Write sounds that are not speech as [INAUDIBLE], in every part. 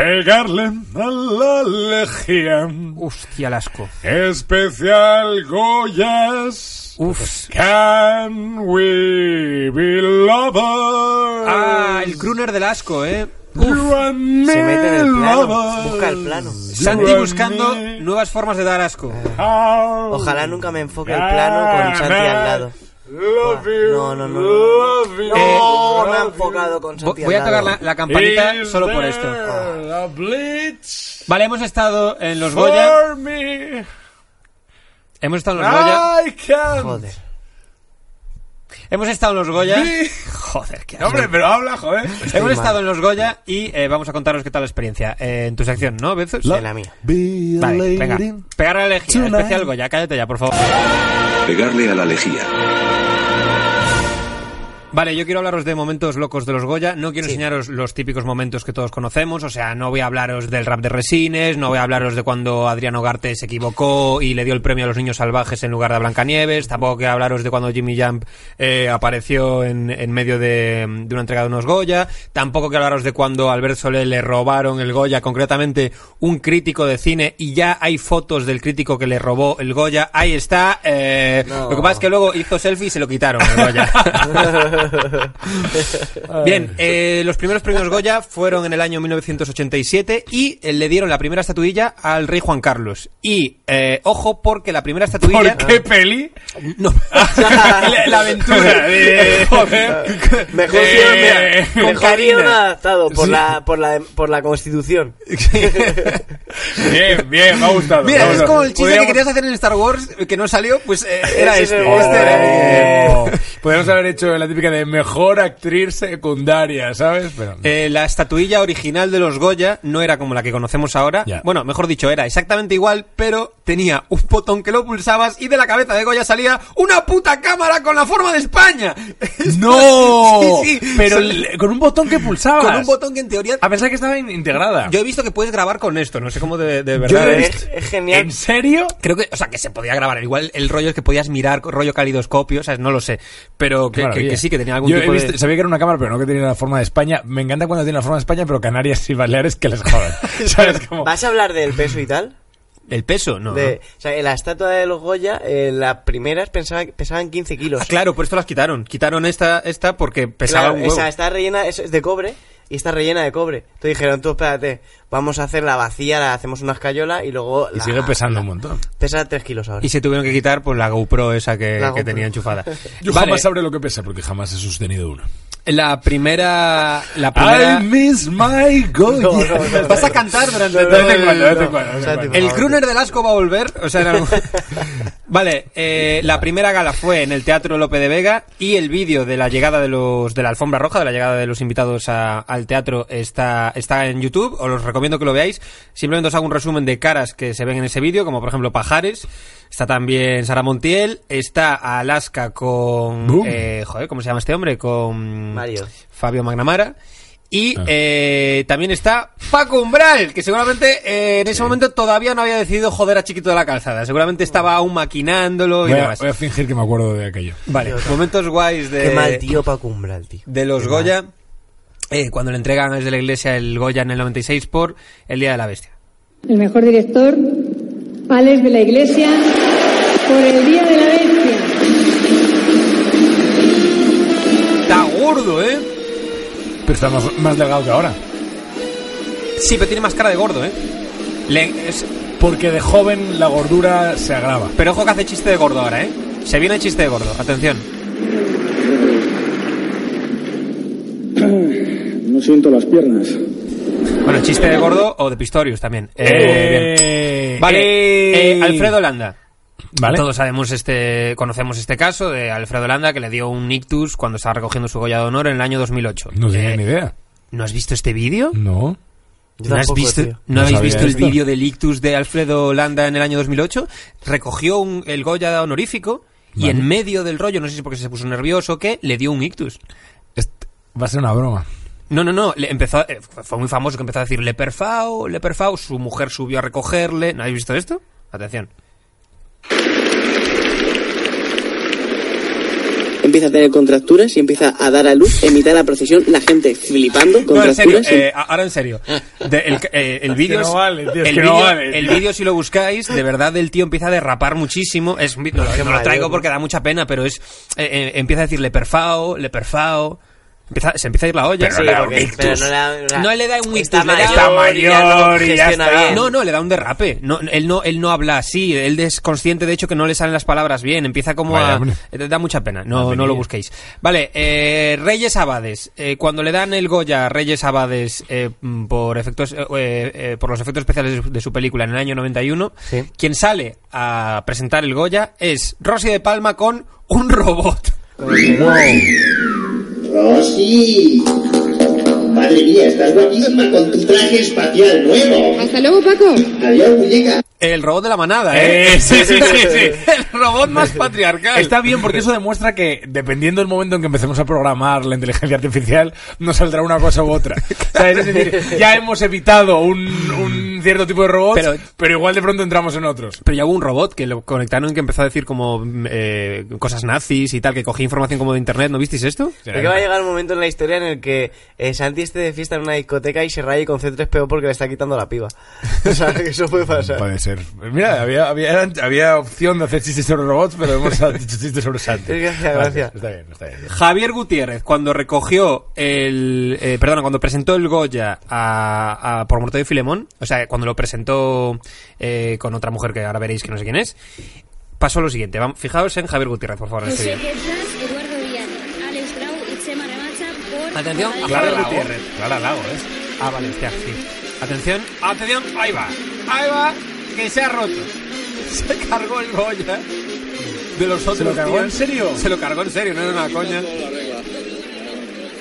Pegarle a la legión. Hostia, el asco. Especial Goyas. Uf. Can we be lovers? Ah, el crooner del asco, ¿eh? Me Se mete en el plano, busca el plano. Santi buscando nuevas formas de dar asco. Ojalá nunca me enfoque el plano con Santi al lado. Love you, No, no, no. love you, No, me ha love enfocado con Santi Voy a tocar la, la campanita solo por esto. Vale, hemos estado en los Goya. me? Hemos estado en los Goya. I can't Joder. Hemos estado en los Goya. Joder, qué Hombre, pero habla, joder. Hemos mal. estado en los Goya y eh, vamos a contaros qué tal la experiencia. Eh, en tu sección, ¿no, Bezos? En la mía. Vale, venga. lady. Pegar a la lejía, especial Goya. Cállate ya, por favor. Pegarle a la lejía. Vale, yo quiero hablaros de momentos locos de los Goya. No quiero Sí. enseñaros los típicos momentos que todos conocemos. O sea, no voy a hablaros del rap de Resines, no voy a hablaros de cuando Adrián Ogarte se equivocó y le dio el premio a los niños salvajes en lugar de a Blancanieves. Tampoco quiero hablaros de cuando Jimmy Jump eh, apareció en, en medio de, de una entrega de unos Goya. Tampoco quiero hablaros de cuando a Albert Solé le robaron el Goya, concretamente un crítico de cine, y ya hay fotos del crítico que le robó el Goya. Ahí está. eh, No. Lo que pasa es que luego hizo selfie y se lo quitaron el Goya. [LAUGHS] [LAUGHS] Bien, eh, los primeros premios Goya fueron en el año 1987 y eh, le dieron la primera estatuilla al rey Juan Carlos. Y, eh, ojo, porque la primera estatuilla... ¿Por qué peli? No. [LAUGHS] la, la aventura de... Joder. Mejor Eh, con mejor guion adaptado por, Sí. la, por, la, por la Constitución. Bien, bien, me ha gustado. me Mira, es gustado. como el chiste que Podríamos- querías hacer en Star Wars eh, que no salió, pues eh, era Ese este. el este era- Oh. Podríamos haber hecho la típica de mejor actriz secundaria, ¿sabes? Pero Eh, la estatuilla original de los Goya no era como la que conocemos ahora. Bueno, mejor dicho, era exactamente igual, pero tenía un botón que lo pulsabas y de la cabeza de Goya salía una puta cámara con la forma de España. [LAUGHS] ¡No! Sí, sí. Pero con un botón que pulsabas. Con un botón que en teoría... A pesar que estaba in- integrada. Yo he visto que puedes grabar con esto, no sé cómo de, de Yo verdad. he es. visto- Es, es genial. ¿En serio? Creo que, o sea, que se podía grabar. Igual el rollo es que podías mirar rollo calidoscopio, o sea, no lo sé. Pero que, que- que sí, que tenía algún Yo he tipo visto- de... Sabía que era una cámara, pero no que tenía la forma de España. Me encanta cuando tiene la forma de España, pero Canarias y Baleares que les jodan. [LAUGHS] [LAUGHS] ¿Vas a hablar del peso y tal? ¿El peso? No. De, o sea, en la estatua de los Goya, eh, las primeras pensaba, pesaban 15 kilos. Ah, claro, por esto las quitaron. Quitaron esta, esta porque pesaba Claro, un huevo. esa está rellena, es de cobre y está rellena de cobre. Entonces dijeron, tú espérate, vamos a hacer la vacía, la hacemos una escayola y luego... Y la- sigue pesando un montón. Pesa 3 kilos ahora. Y se tuvieron que quitar pues la GoPro esa que, La que GoPro. tenía enchufada. [LAUGHS] Yo Vale, jamás sabré lo que pesa porque jamás he sostenido uno. La primera... La primera... I miss my Goya. No, no, no. Vas a cantar durante todo el- crooner del asco va a volver. O sea, [LAUGHS] vale, eh, la primera gala fue en el Teatro Lope de Vega y el vídeo de la llegada de los de la alfombra roja, de la llegada de los invitados a- al teatro está está en YouTube. Os los recomiendo que lo veáis. Simplemente os hago un resumen de caras que se ven en ese vídeo, como por ejemplo Pajares. Está también Sara Montiel. Está Alaska con eh, joder, ¿cómo se llama este hombre? Con Mario. Fabio Magnamara. Y Ah. eh, también está Paco Umbral, que seguramente eh, en ese momento todavía no había decidido joder a Chiquito de la Calzada. Seguramente estaba aún maquinándolo y Voy a, demás. voy a fingir que me acuerdo de aquello. Vale, momentos guays de, Qué mal tío Paco Umbral, tío. de los Qué Goya. eh, cuando le entregan desde la iglesia el Goya en el 96 por El Día de la Bestia. El mejor director, Alex de la Iglesia, por el Día de la Bestia. Está gordo, ¿eh? Pero está más, más delgado que ahora. Sí, pero tiene más cara de gordo, ¿eh? Le- es- Porque de joven la gordura se agrava. pero ojo que hace chiste de gordo ahora, ¿eh? Se viene el chiste de gordo, atención. No siento las piernas. Bueno, chiste de gordo o de Pistorius también. Eh, bien. Eh, Vale, eh, eh, Alfredo Landa. Vale. Todos sabemos este, conocemos este caso de Alfredo Landa que le dio un ictus cuando estaba recogiendo su Goya de Honor en el año 2008. No tenía Eh, ni idea. ¿No has visto este vídeo? No. ¿No, has visto. ¿no No habéis visto el vídeo del ictus de Alfredo Landa en el año 2008? Recogió un- el Goya honorífico y Vale. en medio del rollo, no sé si porque se puso nervioso o qué, le dio un ictus. Va a ser una broma. No, no, no, le empezó, a- eh, fue muy famoso que empezó a decir Leperfao, Leperfao, su mujer subió a recogerle. ¿No habéis visto esto? Atención. empieza a tener contracturas y empieza a dar a luz en mitad de la procesión, la gente flipando, No, en serio, eh, ahora en serio. De- el eh, el vídeo no vale, el no vídeo- vale, el vídeo si lo buscáis, de verdad el tío empieza a derrapar muchísimo. Es, no, lo- traigo porque da mucha pena, pero es eh, eh, empieza a decir leperfao, leperfao. Empieza, se empieza a ir la olla. Sí, le da un porque- ictus. pero no le da, No le da un Está ictus, le da- mayor, Está y mayor no y ya está. bien. No, no, le da un derrape. No, él no, él no habla así. Él es consciente, de hecho, que no le salen las palabras bien. Empieza como Vaya, a. hombre. eh, Da mucha pena. No, no lo busquéis. Vale, eh, Reyes Abades. Eh, cuando le dan el Goya a Reyes Abades eh, por efectos, eh, eh, por los efectos especiales de su, de su película en el año 91, Sí. quien sale a presentar el Goya es Rosy de Palma con un robot. Rosy. Madre mía, estás guapísima con tu traje espacial nuevo. Hasta luego, Paco. Adiós, muñeca. El robot de la manada, ¿eh? Eh, sí, sí, sí, sí. [LAUGHS] el robot más patriarcal. Está bien porque eso demuestra que dependiendo del momento en que empecemos a programar la inteligencia artificial, nos saldrá una cosa u otra. ¿Sabes? Es decir, ya hemos evitado un, un cierto tipo de robots, Pero- pero, igual de pronto entramos en otros. Pero ya hubo un robot que lo conectaron y que empezó a decir como eh, cosas nazis y tal, que cogía información como de internet. ¿No visteis esto? Creo que va a llegar un momento en la historia en el que eh, Santi esté de fiesta en una discoteca y se raye con C3PO porque le está quitando la piba. [LAUGHS] O sea, que eso puede pasar. Puede ser. Mira, había, había, había opción de hacer chistes sobre robots, pero hemos dicho [LAUGHS] chistes sobre Santi. Gracias, gracias. Está bien, está bien. Javier Gutiérrez, cuando recogió el. Eh, perdona, cuando presentó el Goya a, a- por Mortadelo y Filemón, o sea, cuando lo presentó eh, con otra mujer que ahora veréis que no sé quién es, pasó lo siguiente. Fijaos en Javier Gutiérrez, por favor, este José vídeo. Quetzas, Eduardo Viana, Alex Grau y Chema Remacha por... Atención, Clara. Gutiérrez. Clara Lago, ¿eh? Ah, vale, hostia, sí. Atención, atención, ahí va. Ahí va, que se ha roto. [LAUGHS] Se cargó el Goya. De los otros ¿Se lo cargó tíos. en serio? Se lo cargó en serio, no era una coña.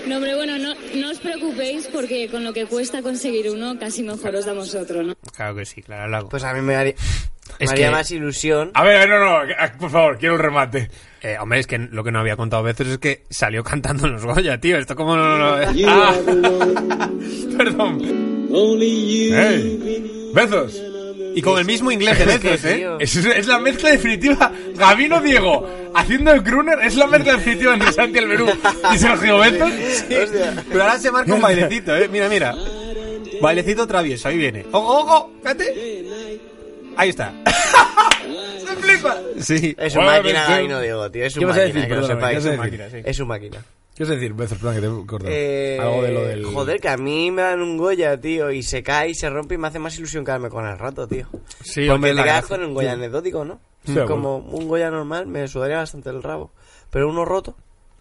No, hombre, bueno, no, no os preocupéis porque con lo que cuesta conseguir uno, casi mejor os damos otro, ¿no? Claro que sí, Clara Lago. Pues a mí me haría, me Es haría que- más ilusión. A ver, a ver, no, no, por favor, quiero el remate. Eh, hombre, es que lo que no había contado veces es que salió cantando en los Goya, tío. Esto como no, [LAUGHS] [LAUGHS] Ah, Perdón. ¡Ey! ¡Besos! y con el mismo inglés de [LAUGHS] veces, ¿eh? Es, es la mezcla definitiva. Gabino Diego haciendo el crooner es la mezcla definitiva entre Santi Alberú y Sergio Betos. Hostia. Pero ahora se marca un bailecito, ¿eh? Mira, mira. Bailecito travieso, ahí viene. ¡Ojo, ojo! ¡Fíjate! Ahí está. ¡Se flipa! Sí. Es un Bueno, máquina, sí. Gabino Diego, tío. Es ¿Qué un vas a máquina, decir? que lo sepáis. ¿qué Es máquina, Es un máquina. ¿Qué a decir? Besos, perdón, que te he cortado. Eh, Algo de lo del... Joder, que a mí me dan un Goya, tío, y se cae y se rompe y me hace más ilusión quedarme con el rato, tío. Sí, Porque hombre, te quedas con un Goya anecdótico, ¿no? Sí, Como un Goya normal me sudaría bastante el rabo. Pero uno roto,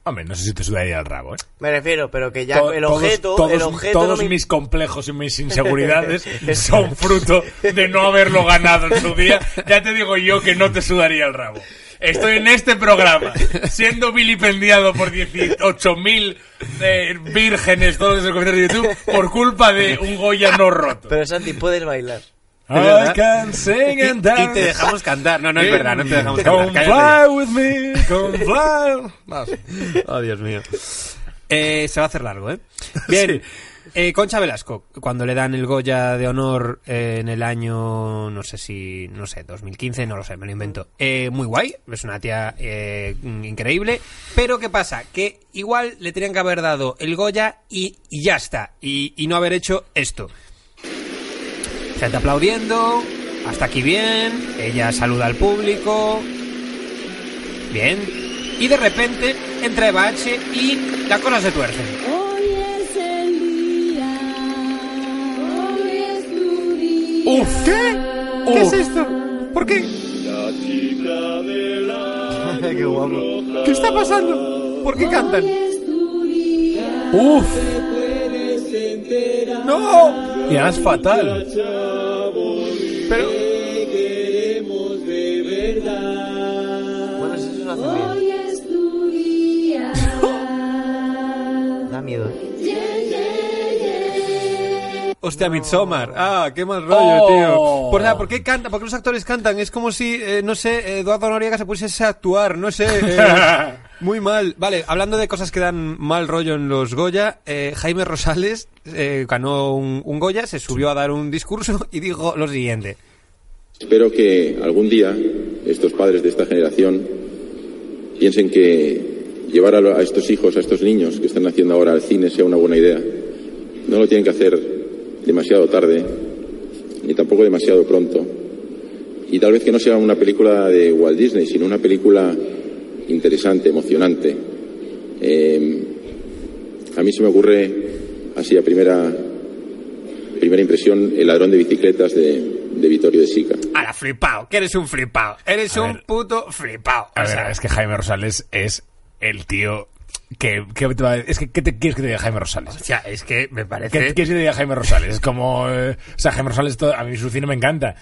Hombre, no sé si te sudaría el rabo, ¿eh? me refiero, pero que ya To- el objeto, todos, el objeto todos no me- mis complejos y mis [LAUGHS] inseguridades [LAUGHS] son fruto de no haberlo ganado en su día. Ya te digo yo que no te sudaría el rabo. Estoy en este programa, siendo vilipendiado por 18.000 eh, vírgenes, todos esos comentarios de YouTube, por culpa de un Goya no roto. Pero Santi, puedes bailar. I can sing and Y dance. te dejamos cantar. No, no es verdad, no te dejamos cantar. With me, come fly. Vamos. Oh, Dios mío. Eh, se va a hacer largo, ¿eh? Bien. Eh, Concha Velasco, cuando le dan el Goya de honor eh, en el año, no sé si, no sé, 2015, no lo sé, me lo invento. Eh, muy guay, es una tía eh, increíble, pero ¿qué pasa? Que igual le tenían que haber dado el Goya y, y ya está, y, y no haber hecho esto. Gente aplaudiendo, hasta aquí bien, ella saluda al público, bien, y de repente entra Eva H y la cosa se tuerce. Hoy es el día, hoy es tu día. Uf, ¿qué? ¿Qué es esto? ¿Por qué? [LAUGHS] Qué guapo. ¿Qué está pasando? ¿Por qué cantan? Uf, ¡No! Y es fatal. Pero... Bueno, eso es tu día. Da miedo. Hostia, Midsommar. Ah, qué mal rollo, Oh. tío. Por, o sea, ¿por qué canta? ¿Por qué los actores cantan? Es como si, eh, no sé, Eduardo Noriega se pusiese a actuar, no sé. eh, [LAUGHS] muy mal. Vale, hablando de cosas que dan mal rollo en los Goya, eh, Jaime Rosales eh, ganó un, un Goya, se subió a dar un discurso [LAUGHS] y dijo lo siguiente. Espero que algún día estos padres de esta generación piensen que llevar a, estos hijos, a estos niños que están haciendo ahora al cine sea una buena idea. No lo tienen que hacer demasiado tarde, ni tampoco demasiado pronto. Y tal vez que no sea una película de Walt Disney, sino una película interesante, emocionante. Eh, a mí se me ocurre, así a primera, primera impresión, El ladrón de bicicletas de, de Vittorio de Sica. Ahora, flipao, que eres un flipao. Eres A un ver. puto flipao. A O ver, sea, es que Jaime Rosales es el tío que, que te va a- es que ¿qué te quieres que te diga Jaime Rosales? o sea, es que me ¿Qué parece... quieres que te diga Jaime Rosales? Es como, eh, o sea, Jaime Rosales todo- a mí su cine me encanta.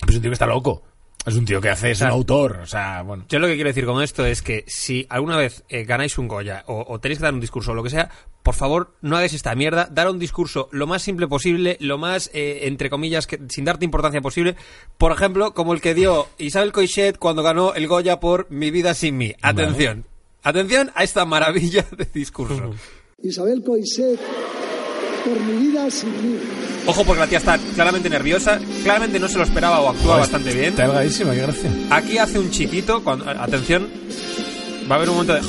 Pero es un tío que está loco. Es un tío que hace, es un autor, o sea, bueno. Yo lo que quiero decir con esto es que si alguna vez eh, ganáis un Goya o, o tenéis que dar un discurso o lo que sea, por favor no hagáis esta mierda, dar un discurso lo más simple posible, lo más, eh, entre comillas, que, sin darte importancia posible. Por ejemplo, como el que dio Isabel Coixet cuando ganó el Goya por Mi vida sin mí. Atención, atención a esta maravilla de discurso. Isabel Coixet, por mi vida sin mí. Ojo porque la tía está claramente nerviosa, claramente no se lo esperaba o actúa bastante bien. Está delgadísima, qué gracia. Aquí hace un chiquito, cuando, atención, va a haber un momento de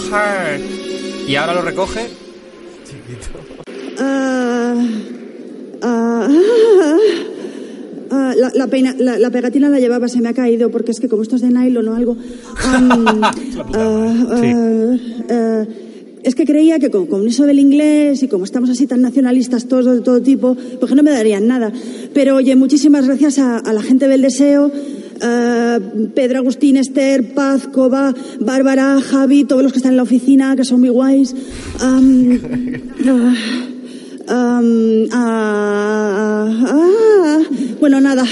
y ahora lo recoge. Ah, ah, ah, la, la, peina- la- la pegatina la llevaba, se me ha caído, porque es que como esto es de nylon o algo... am, [LAUGHS] ah, ah, ah, es que creía que con, con eso del inglés y como estamos así tan nacionalistas todos de todo tipo, pues que no me darían nada. Pero oye, muchísimas gracias a, a la gente del deseo, ah, Pedro Agustín, Esther, Paz, Coba, Bárbara, Javi, todos los que están en la oficina, que son muy guays. [LAUGHS] Ah, ah, ah, bueno, nada,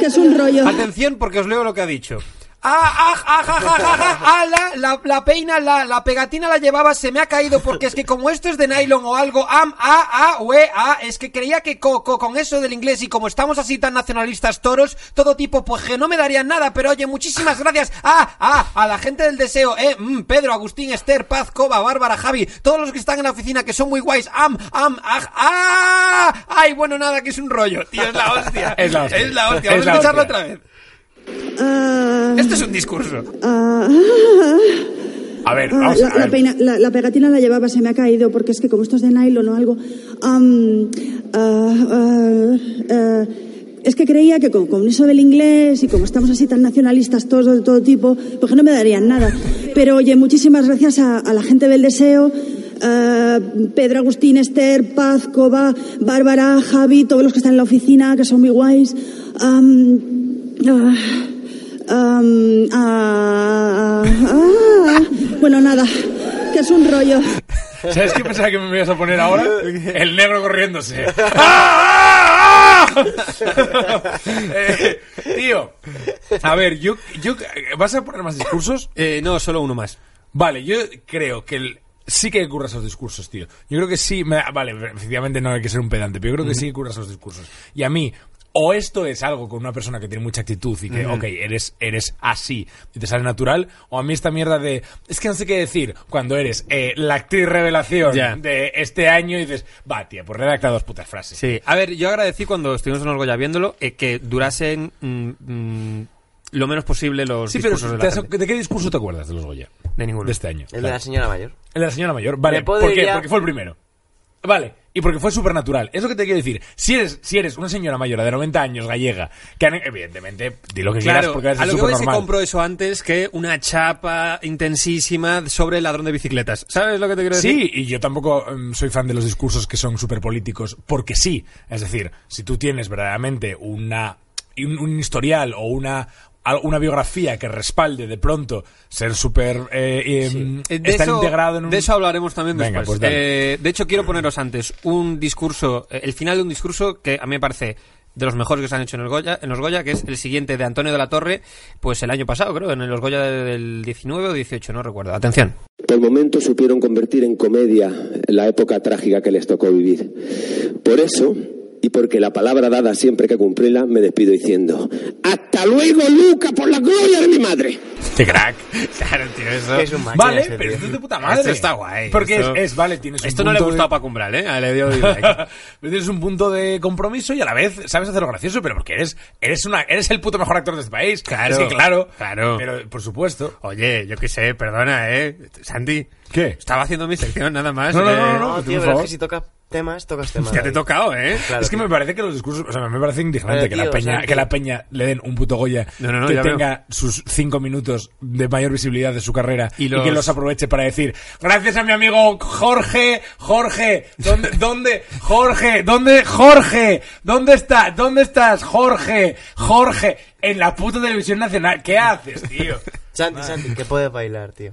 que es un rollo. Atención porque os leo lo que ha dicho. Ah, ah, ah, ah, ah, ah, ah, ah, la, la, la peina, la, la pegatina la llevaba, se me ha caído porque es que como esto es de nylon o algo, am, ah, ah, ue, ah, es que creía que co, co- con eso del inglés y como estamos así tan nacionalistas toros, todo tipo, pues que no me darían nada, pero oye, muchísimas gracias, ah, ah, a la gente del deseo, eh, mm, Pedro, Agustín, Esther, Paz, Coba, Bárbara, Javi, todos los que están en la oficina que son muy guays, am, am, ah, ah, ay, bueno, nada, que es un rollo, tío, es la hostia, [LAUGHS] Es la hostia. es la hostia, vamos a escucharlo otra vez. Ah, Esto es un discurso. ah, A ver, Ah, vamos la, a la ver. peina- la- la pegatina la llevaba, se me ha caído, porque es que como esto es de nylon o algo. ah, ah, ah, es que creía que con, con eso del inglés y como estamos así tan nacionalistas todos de todo tipo, pues que no me darían nada. Pero oye, muchísimas gracias a, a la gente del deseo. ah, Pedro Agustín, Esther, Paz, Coba, Bárbara, Javi, todos los que están en la oficina, que son muy guays. Ah, ah, ah, bueno, nada, que es un rollo. ¿Sabes qué pensaba que me ibas a poner ahora? [LAUGHS] El negro corriéndose. [LAUGHS] [LAUGHS] Eh, tío, a ver, yo, yo, ¿vas a poner más discursos? Eh, no, solo uno más. Vale, yo creo que el- sí que curra esos discursos, tío. Yo creo que sí, me- vale, efectivamente no hay que ser un pedante, pero yo creo que sí que curra esos discursos. Y a mí, o esto es algo con una persona que tiene mucha actitud y que, Ujú. ok, eres, eres así y te sale natural, o a mí esta mierda de, es que no sé qué decir, cuando eres eh, la actriz revelación de este año y dices, va, tía, pues redacta dos putas frases. Sí, a ver, yo agradecí cuando estuvimos en los Goya viéndolo eh, que durasen mm, mm, lo menos posible los Sí, pero discursos de ¿te la has- gente. ¿de qué discurso te acuerdas de los Goya? De ninguno. De este año. El de la señora mayor. El de la señora mayor, vale. ¿Por qué? Porque fue el primero. Vale, y porque fue supernatural. Es lo que te quiero decir. Si eres, si eres una señora mayor de 90 años, gallega, que evidentemente, di lo que quieras Claro, porque es a lo que se compró eso antes que una chapa intensísima sobre el ladrón de bicicletas. ¿Sabes lo que te quiero decir? Sí, y yo tampoco mm, soy fan de los discursos que son súper políticos, porque sí. Es decir, si tú tienes verdaderamente una, un, un historial o una, una biografía que respalde de pronto ser súper eh, eh, Eh, De estar eso, integrado en un... de eso hablaremos también Venga, después. pues. Eh, de hecho, quiero poneros antes un discurso, eh, el final de un discurso que a mí me parece de los mejores que se han hecho en, el Goya, en los Goya, que es el siguiente de Antonio de la Torre, pues el año pasado, creo, en los Goya del 19 o 18, no recuerdo. Atención. Por momentos supieron convertir en comedia la época trágica que les tocó vivir. Por eso, y porque la palabra dada siempre que cumplirla, me despido diciendo ¡Hasta luego, Luca, por la gloria de mi madre! ¡Qué crack! Claro, tío, eso... Es un máquina Vale, ese pero esto es de puta madre. Esto está guay. Porque Esto- es, es, vale, tienes un Esto no le punto gustó a de- Paco Umbral, ¿eh? Le dio dislike. Pero tienes un punto de compromiso y a la vez sabes hacerlo gracioso, pero porque eres eres una eres el puto mejor actor de este país. Claro, es que claro, claro. Pero por supuesto. Oye, yo qué sé, perdona, ¿eh? Santi. ¿Qué? Estaba haciendo mi sección nada más. No, no, eh. no, no, No, por tío, pero es favor. que si tocas temas, tocas temas. Ya te he tocado, ¿eh? Claro, es que tío. me parece que los discursos, o sea, me parece indignante Vale, que la peña, que la peña le den un puto Goya No, no, no, que veo. tenga sus cinco minutos de mayor visibilidad de su carrera Y que los aproveche para decir gracias a mi amigo Jorge, Jorge, ¿dónde, dónde, Jorge, dónde, Jorge, dónde está, dónde estás, Jorge, Jorge, en la puta televisión nacional, ¿qué haces, tío? Santi, Santi, que puedes bailar, tío.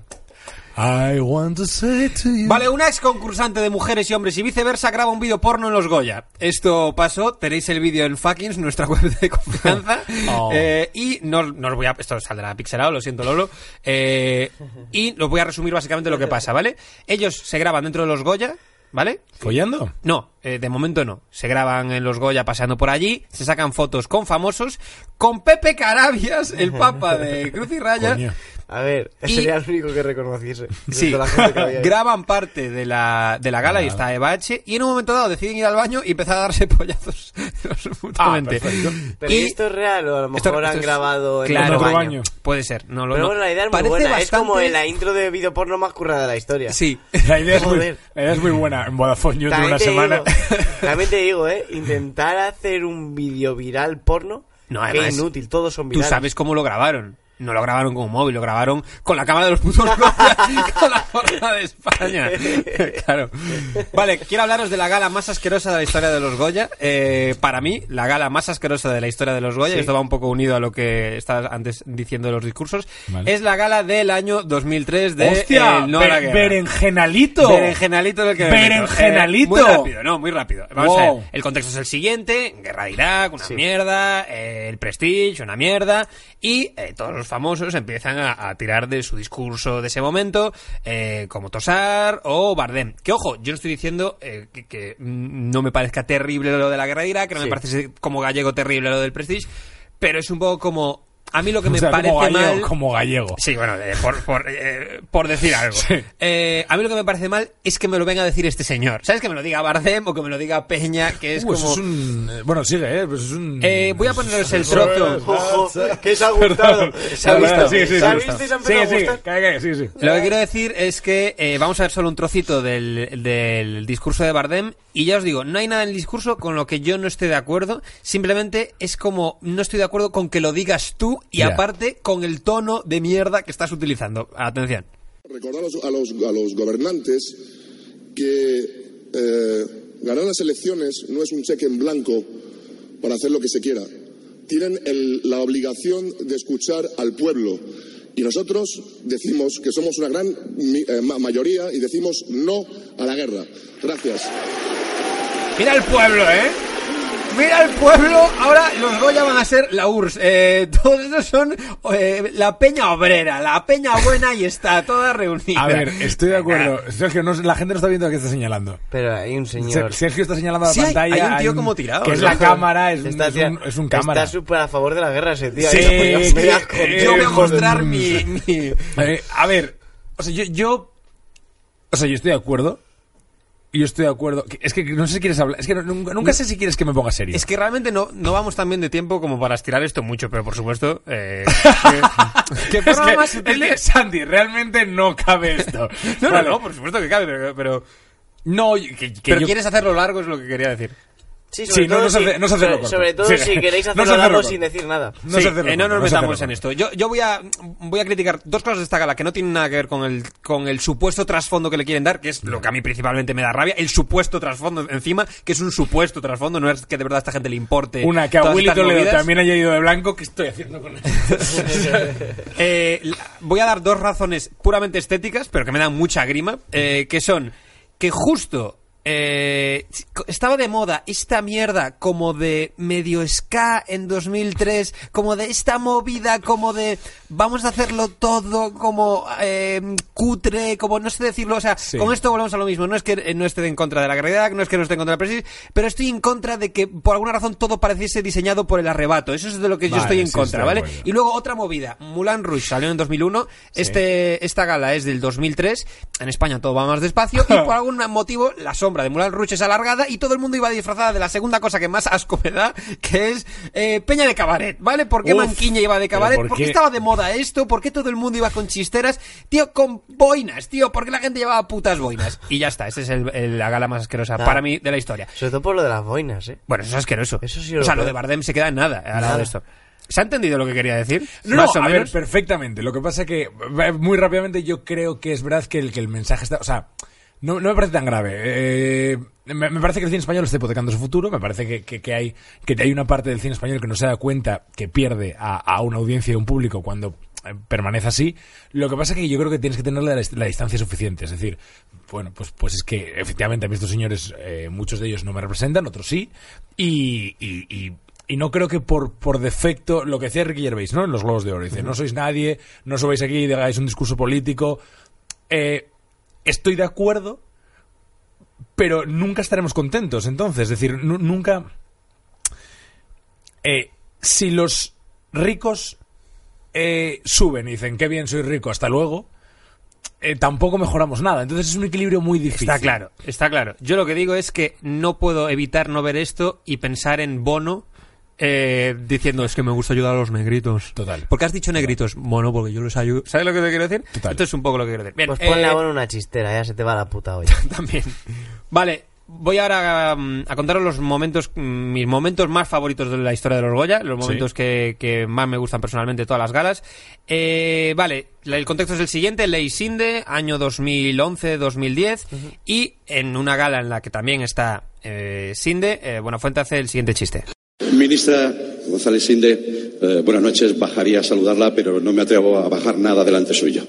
I want to say to you. Vale, una ex concursante de mujeres y hombres y viceversa graba un vídeo porno en los Goya. Esto pasó, tenéis el vídeo en Fuckings, nuestra web de confianza. [LAUGHS] Oh. Eh, y no, no os voy a. Esto saldrá pixelado, lo siento, Lolo. Eh, y os voy a resumir básicamente lo que pasa, ¿vale? Ellos se graban dentro de los Goya, ¿vale? ¿Follando? No, eh, de momento no. Se graban en los Goya paseando por allí, se sacan fotos con famosos, con Pepe Carabias, el papa de Cruz y Raya. A ver, Y- sería el único que reconociese. Sí, toda la gente que había [LAUGHS] ahí. graban parte de la, de la gala y está Eva H. Y en un momento dado deciden ir al baño y empezar a darse [LAUGHS] pollazos mutuamente. perfecto. Pero Y- ¿y esto es real o a lo mejor esto han es- grabado en claro, otro otro baño? baño. Puede ser. No, lo- Pero no. bueno, la idea es muy Parece buena. Es como en la intro de video porno más currada de la historia. Sí. [LAUGHS] La idea, es muy, la idea es muy buena. En Vodafone You una semana. digo, también te digo, ¿eh? Intentar hacer un vídeo viral porno, No, además, inútil, todos son Tú virales. sabes cómo lo grabaron. No lo grabaron con un móvil, lo grabaron con la cámara de los putos [LAUGHS] con la forma de España. [LAUGHS] claro. Vale, quiero hablaros de la gala más asquerosa de la historia de los Goya. Eh, para mí, la gala más asquerosa de la historia de los Goya, y esto va un poco unido a lo que estabas antes diciendo de los discursos, Vale. es la gala del año 2003 de ¡Hostia! el no Be- berenjenalito. Berenjenalito que. Berenjenalito. Eh, muy rápido, no, muy rápido. Vamos a ver. El contexto es el siguiente: guerra de Irak, una mierda, eh, el Prestige, una mierda, y eh, todos los famosos empiezan a, a tirar de su discurso de ese momento, eh, como Tosar o Bardem. Que ojo, yo no estoy diciendo eh, que, que, no me parezca terrible lo de la guerra de Irak, que no me parece como gallego terrible lo del Prestige, pero es un poco como. A mí lo que O me sea, parece como gallego, mal. como gallego. Sí, bueno, eh, por, por, eh, por decir algo. Sí. Eh, a mí lo que me parece mal es que me lo venga a decir este señor. ¿Sabes? Que me lo diga Bardem o que me lo diga Peña, que es Uh, como... eso es un... eh, Bueno, sigue, ¿eh? Pues es un... Eh, voy a poneros el trozo. Ojo, que se ha gustado. Se ha gustado. Sí, sí, sí. ¿Se ha sí. Lo que quiero decir es que eh, vamos a ver solo un trocito del, del discurso de Bardem y ya os digo, no hay nada en el discurso con lo que yo no esté de acuerdo, simplemente es como no estoy de acuerdo con que lo digas tú y aparte con el tono de mierda que estás utilizando. Atención. Recordar a los, a los, a los gobernantes que eh, ganar las elecciones no es un cheque en blanco para hacer lo que se quiera. Tienen el- la obligación de escuchar al pueblo. Y nosotros decimos que somos una gran eh, ma- mayoría y decimos no a la guerra. Gracias. Mira el pueblo, ¿eh? Mira el pueblo, ahora los Goya van a ser la URSS. Eh, todos esos son eh, la peña obrera, la peña buena y está toda reunida. A ver, estoy de acuerdo. Sergio, no, la gente no está viendo a qué está señalando. Pero hay un señor. Se- Sergio está señalando a la Sí, pantalla. hay un tío como tirado, Que es ¿no? la cámara, es, un- Está, es un, es un cámara. Está súper a favor de la guerra ese tío. Sí, que- eh, Yo voy a mostrar mi... mi- Eh, a ver, o sea, yo, yo. O sea, yo estoy de acuerdo. Yo estoy de acuerdo. Es que no sé si quieres hablar. Es que no- nunca, nunca sé si quieres que me ponga serio. Es que realmente no, no vamos tan bien de tiempo como para estirar esto mucho, pero por supuesto... Eh, que, [LAUGHS] que Es forma que- más Sandy, realmente no cabe esto. [LAUGHS] No, Vale. no, no, por supuesto que cabe, pero... pero, No, que pero yo- quieres hacerlo largo es lo que quería decir. Sí, Sí, no, no se si- hace- no se hace sobre, loco. sobre todo Sí. si queréis [LAUGHS] No hacerlo largo loco. sin decir nada. No Sí, se hace eh, no nos no metamos en esto. Yo, yo voy a voy a criticar dos cosas de esta gala que no tienen nada que ver con el con el supuesto trasfondo que le quieren dar, que es lo que a mí principalmente me da rabia, el supuesto trasfondo encima, que es un supuesto trasfondo, no es que de verdad a esta gente le importe. Una que a Willy Toledo también haya ido de blanco. ¿Qué estoy haciendo con esto? [LAUGHS] Eh, voy a dar dos razones puramente estéticas, pero que me dan mucha grima, eh, que son que justo eh, estaba de moda esta mierda como de medio ska en 2003, como de esta movida, como de vamos a hacerlo todo como eh, cutre, como no sé decirlo, o sea, con esto volvemos a lo mismo. No es que eh, no esté en contra de la gravedad, no es que no esté en contra del Brexit, pero estoy en contra de que por alguna razón todo pareciese diseñado por el arrebato. Eso es de lo que yo estoy en sí, contra, de ¿vale? Y luego otra movida. Mulan Rouge salió en 2001. Este, esta gala es del 2003. En España todo va más despacio. Y [LAUGHS] por algún motivo la sombra de Mulan Rouge es alargada y todo el mundo iba disfrazada de la segunda cosa que más asco me da, que es eh, Peña de Cabaret, ¿vale? ¿Por qué Uf, Manquiña iba de Cabaret? ¿por ¿Por qué estaba de moda esto? ¿Por qué todo el mundo iba con chisteras? Tío, con boinas, tío. ¿Por qué la gente llevaba putas boinas? Y ya está. Esa es el- el- la gala más asquerosa Ah. para mí de la historia. Sobre todo por lo de las boinas, ¿eh? Bueno, eso es asqueroso. Eso sí o sea, lo de Bardem se queda en nada al lado Nada. de esto. ¿Se ha entendido lo que quería decir? No, Más o a ver, perfectamente. Lo que pasa que, eh, muy rápidamente, yo creo que es verdad que el, que el mensaje está... O sea, no, no me parece tan grave. Eh, me, me parece que el cine español está hipotecando su futuro. Me parece que, que- que hay, que hay una parte del cine español que no se da cuenta que pierde a, a una audiencia y a un público cuando eh, permanece así. Lo que pasa es que yo creo que tienes que tener la, la distancia suficiente. Es decir, bueno, pues, pues es que efectivamente a mí estos señores, eh, muchos de ellos no me representan, otros sí. Y, y- y- y no creo que por, por defecto, lo que decía Ricky Gervais, ¿no? En los Globos de Oro, dice, no sois nadie, no subáis aquí y digáis un discurso político. Eh, estoy de acuerdo, pero nunca estaremos contentos. Entonces, es decir, nu- nunca... Eh, si los ricos eh, suben y dicen, qué bien, soy rico, hasta luego, eh, tampoco mejoramos nada. Entonces es un equilibrio muy difícil. Está claro, está claro. Yo lo que digo es que no puedo evitar no ver esto y pensar en Bono eh, diciendo es que me gusta ayudar a los negritos. Total. ¿Por qué has dicho negritos? Bueno, porque yo les ayudo. ¿Sabes lo que te quiero decir? Total. Esto es un poco lo que quiero decir. Bien, Pues ponle eh, a Bono una chistera, ya se te va la puta olla. [LAUGHS] también. Vale, voy ahora mm, a contaros los momentos, mm, mis momentos más favoritos de la historia de los Goya, los momentos que, que más me gustan personalmente de todas las galas. Eh, vale, el contexto es el siguiente, Ley Sinde, año 2011-2010, y en una gala en la que también está eh, Sinde, eh, Buenafuente hace el siguiente chiste. Ministra González Sinde, eh, buenas noches. Bajaría a saludarla, pero no me atrevo a bajar nada delante suyo.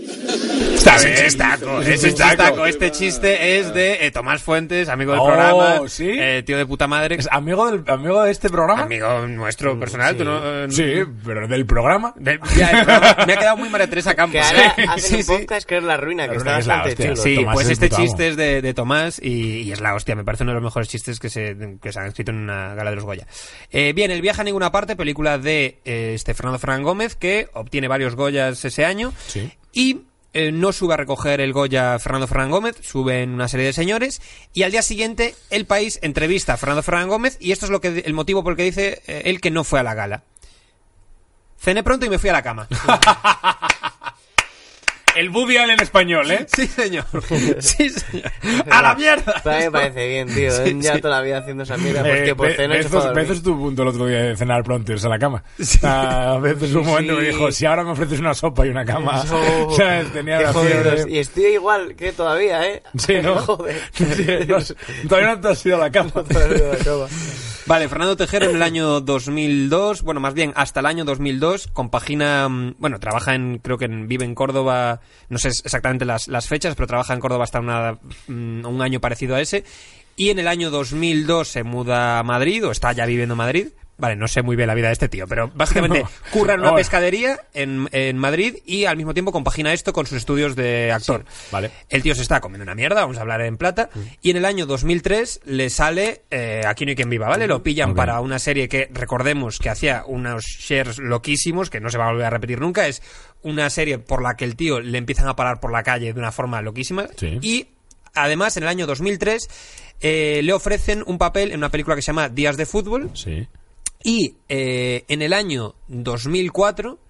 Está bien, chistaco, es chistaco. Este chiste es de eh, Tomás Fuentes, amigo del Oh, programa, ¿sí? eh, tío de puta madre. ¿Es amigo, del, amigo de este programa? Amigo nuestro personal, tú no... eh, Sí, pero del programa. de- ya, el programa- me ha quedado muy María Teresa Campos. Que ahora [LAUGHS] Sí, hacen sí, un sí. podcast que es La Ruina, que La está Ruina, que es la bastante hostia. chulo. Sí, Tomás pues es este puto amo. chiste es de, de Tomás y, y es la hostia, me parece uno de los mejores chistes que se, que se han escrito en una gala de los Goya. Eh, bien, El viaje a ninguna parte, película de eh, este Fernando Fran Gómez, que obtiene varios Goyas ese año Sí. y eh, no sube a recoger el Goya Fernando Fran Gómez, suben una serie de señores y al día siguiente El País entrevista a Fernando Fran Gómez y esto es lo que el motivo por el que dice eh, él que no fue a la gala. Cené pronto y me fui a la cama. [LAUGHS] El Woody Allen español, ¿eh? [LAUGHS] Sí, señor. Sí, señor. ¡A la mierda! A mí me parece bien, tío. Sí, ¿eh? ya sí. toda la vida haciendo esa mierda. Pues Eh, que por ve- cena a tuvo un punto el otro día de cenar pronto y irse a la cama. A veces un momento me Sí. dijo, si ahora me ofreces una sopa y una cama, Eso- [LAUGHS] ¿sabes? Tenía la fiebre. Y estoy igual que todavía, ¿eh? Sí, [LAUGHS] ¿no? Joder. Sí, no has- todavía no te has ido a la cama. Vale, Fernando Tejero en el año 2002, bueno, más bien hasta el año 2002, compagina, mm, bueno, trabaja en, creo que en- vive en Córdoba, no sé exactamente las, las fechas, pero trabaja en Córdoba hasta una, mm, un año parecido a ese, y en el año 2002 se muda a Madrid, o está ya viviendo en Madrid, Vale, no sé muy bien la vida de este tío, pero básicamente [LAUGHS] No. curra en una pescadería en, en Madrid y al mismo tiempo compagina esto con sus estudios de actor. Vale. El tío se está comiendo una mierda, vamos a hablar en plata, y en el año 2003 le sale eh, Aquí no hay quien viva, ¿vale? Lo pillan para una serie que recordemos que hacía unos shares loquísimos, que no se va a volver a repetir nunca, es una serie por la que el tío le empiezan a parar por la calle de una forma loquísima, Sí. y además en el año 2003 eh, le ofrecen un papel en una película que se llama Días de Fútbol, Sí. Y eh, en el año 2004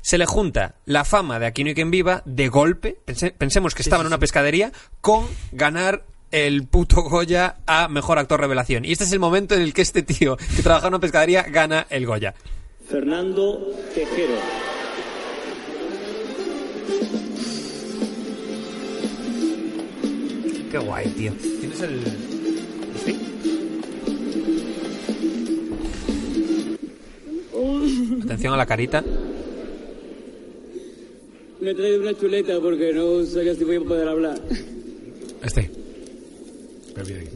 se le junta la fama de Aquí no hay quien viva de golpe, pense- pensemos que estaba en una pescadería, con ganar el puto Goya a Mejor Actor Revelación. Y este es el momento en el que este tío que trabaja en una pescadería gana el Goya. Fernando Tejero. Qué guay, tío. ¿Tienes el...? [LAUGHS] Atención a la carita. Me he traído una chuleta porque no sabía si voy a poder hablar. Este. bien.